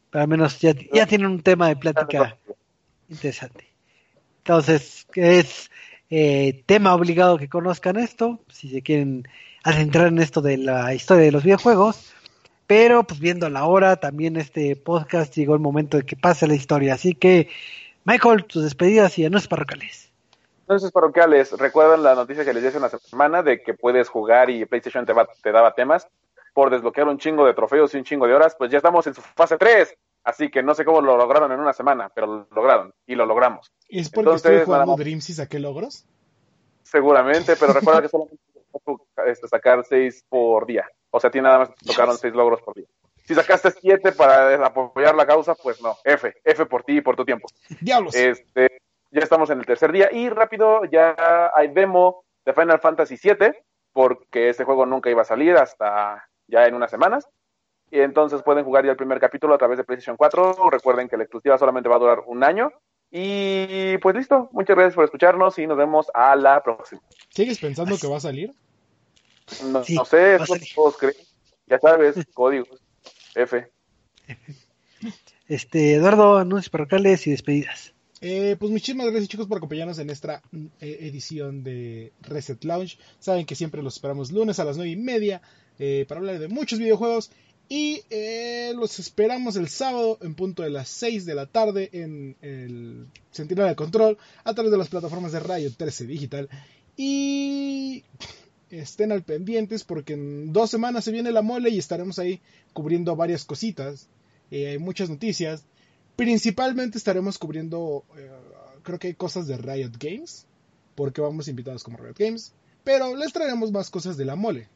pero al menos ya, ya tienen un tema de plática interesante. Entonces, es eh, tema obligado que conozcan esto, si se quieren adentrar en esto de la historia de los videojuegos. Pero, pues viendo la hora, también este podcast llegó el momento de que pase la historia. Así que, Michael, tus despedidas y anuncios parroquiales. Entonces, parroquiales, recuerdan la noticia que les di hace una semana de que puedes jugar y PlayStation te, va- te daba temas por desbloquear un chingo de trofeos y un chingo de horas. Pues ya estamos en su fase 3. Así que no sé cómo lo lograron en una semana, pero lo lograron y lo logramos. ¿Es porque Entonces, estuve jugando más. Dreams y saqué logros? Seguramente, pero recuerda que solamente este, sacar 6 por día. O sea, a ti nada más tocaron seis logros por día. Si sacaste siete para apoyar la causa, pues no, F, F por ti y por tu tiempo. Diablos. Este, ya estamos en el tercer día y rápido ya hay demo de Final Fantasy VII porque este juego nunca iba a salir hasta ya en unas semanas. Y entonces pueden jugar ya el primer capítulo a través de PlayStation 4. Recuerden que la exclusiva solamente va a durar un año. Y pues listo, muchas gracias por escucharnos y nos vemos a la próxima. ¿Sigues pensando que va a salir? No, Sí, no sé, todos creen. Ya sabes, códigos. F. Este, Eduardo, anuncios parroquiales y despedidas. Eh, pues muchísimas gracias chicos por acompañarnos en esta mm, eh, edición de Reset Lounge. Saben que siempre los esperamos lunes a las nueve y media eh, para hablar de muchos videojuegos. Y los esperamos el sábado en punto de las 6 de la tarde en el Centinela de Control a través de las plataformas de Radio 13 Digital. Y estén al pendientes porque en dos semanas se viene la mole y estaremos ahí cubriendo varias cositas. Hay muchas noticias. Principalmente estaremos cubriendo, eh, creo que cosas de Riot Games, porque vamos invitados como Riot Games, pero les traeremos más cosas de la mole.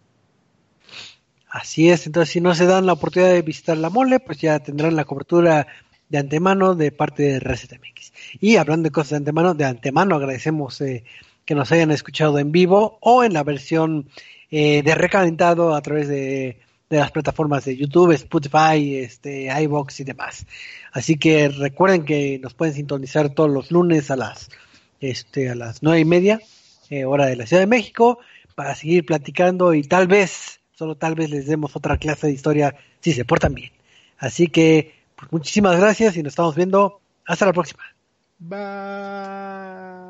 Así es, entonces si no se dan la oportunidad de visitar la mole, pues ya tendrán la cobertura de antemano de parte de ResetMX. Y hablando de cosas de antemano, de antemano agradecemos eh, que nos hayan escuchado en vivo o en la versión eh, de recalentado a través de, de las plataformas de YouTube, Spotify, este, iBox y demás. Así que recuerden que nos pueden sintonizar todos los lunes a las este, a las nueve y media, eh, hora de la Ciudad de México, para seguir platicando y tal vez, solo tal vez les demos otra clase de historia si se portan bien. Así que, pues, muchísimas gracias y nos estamos viendo. Hasta la próxima. Bye.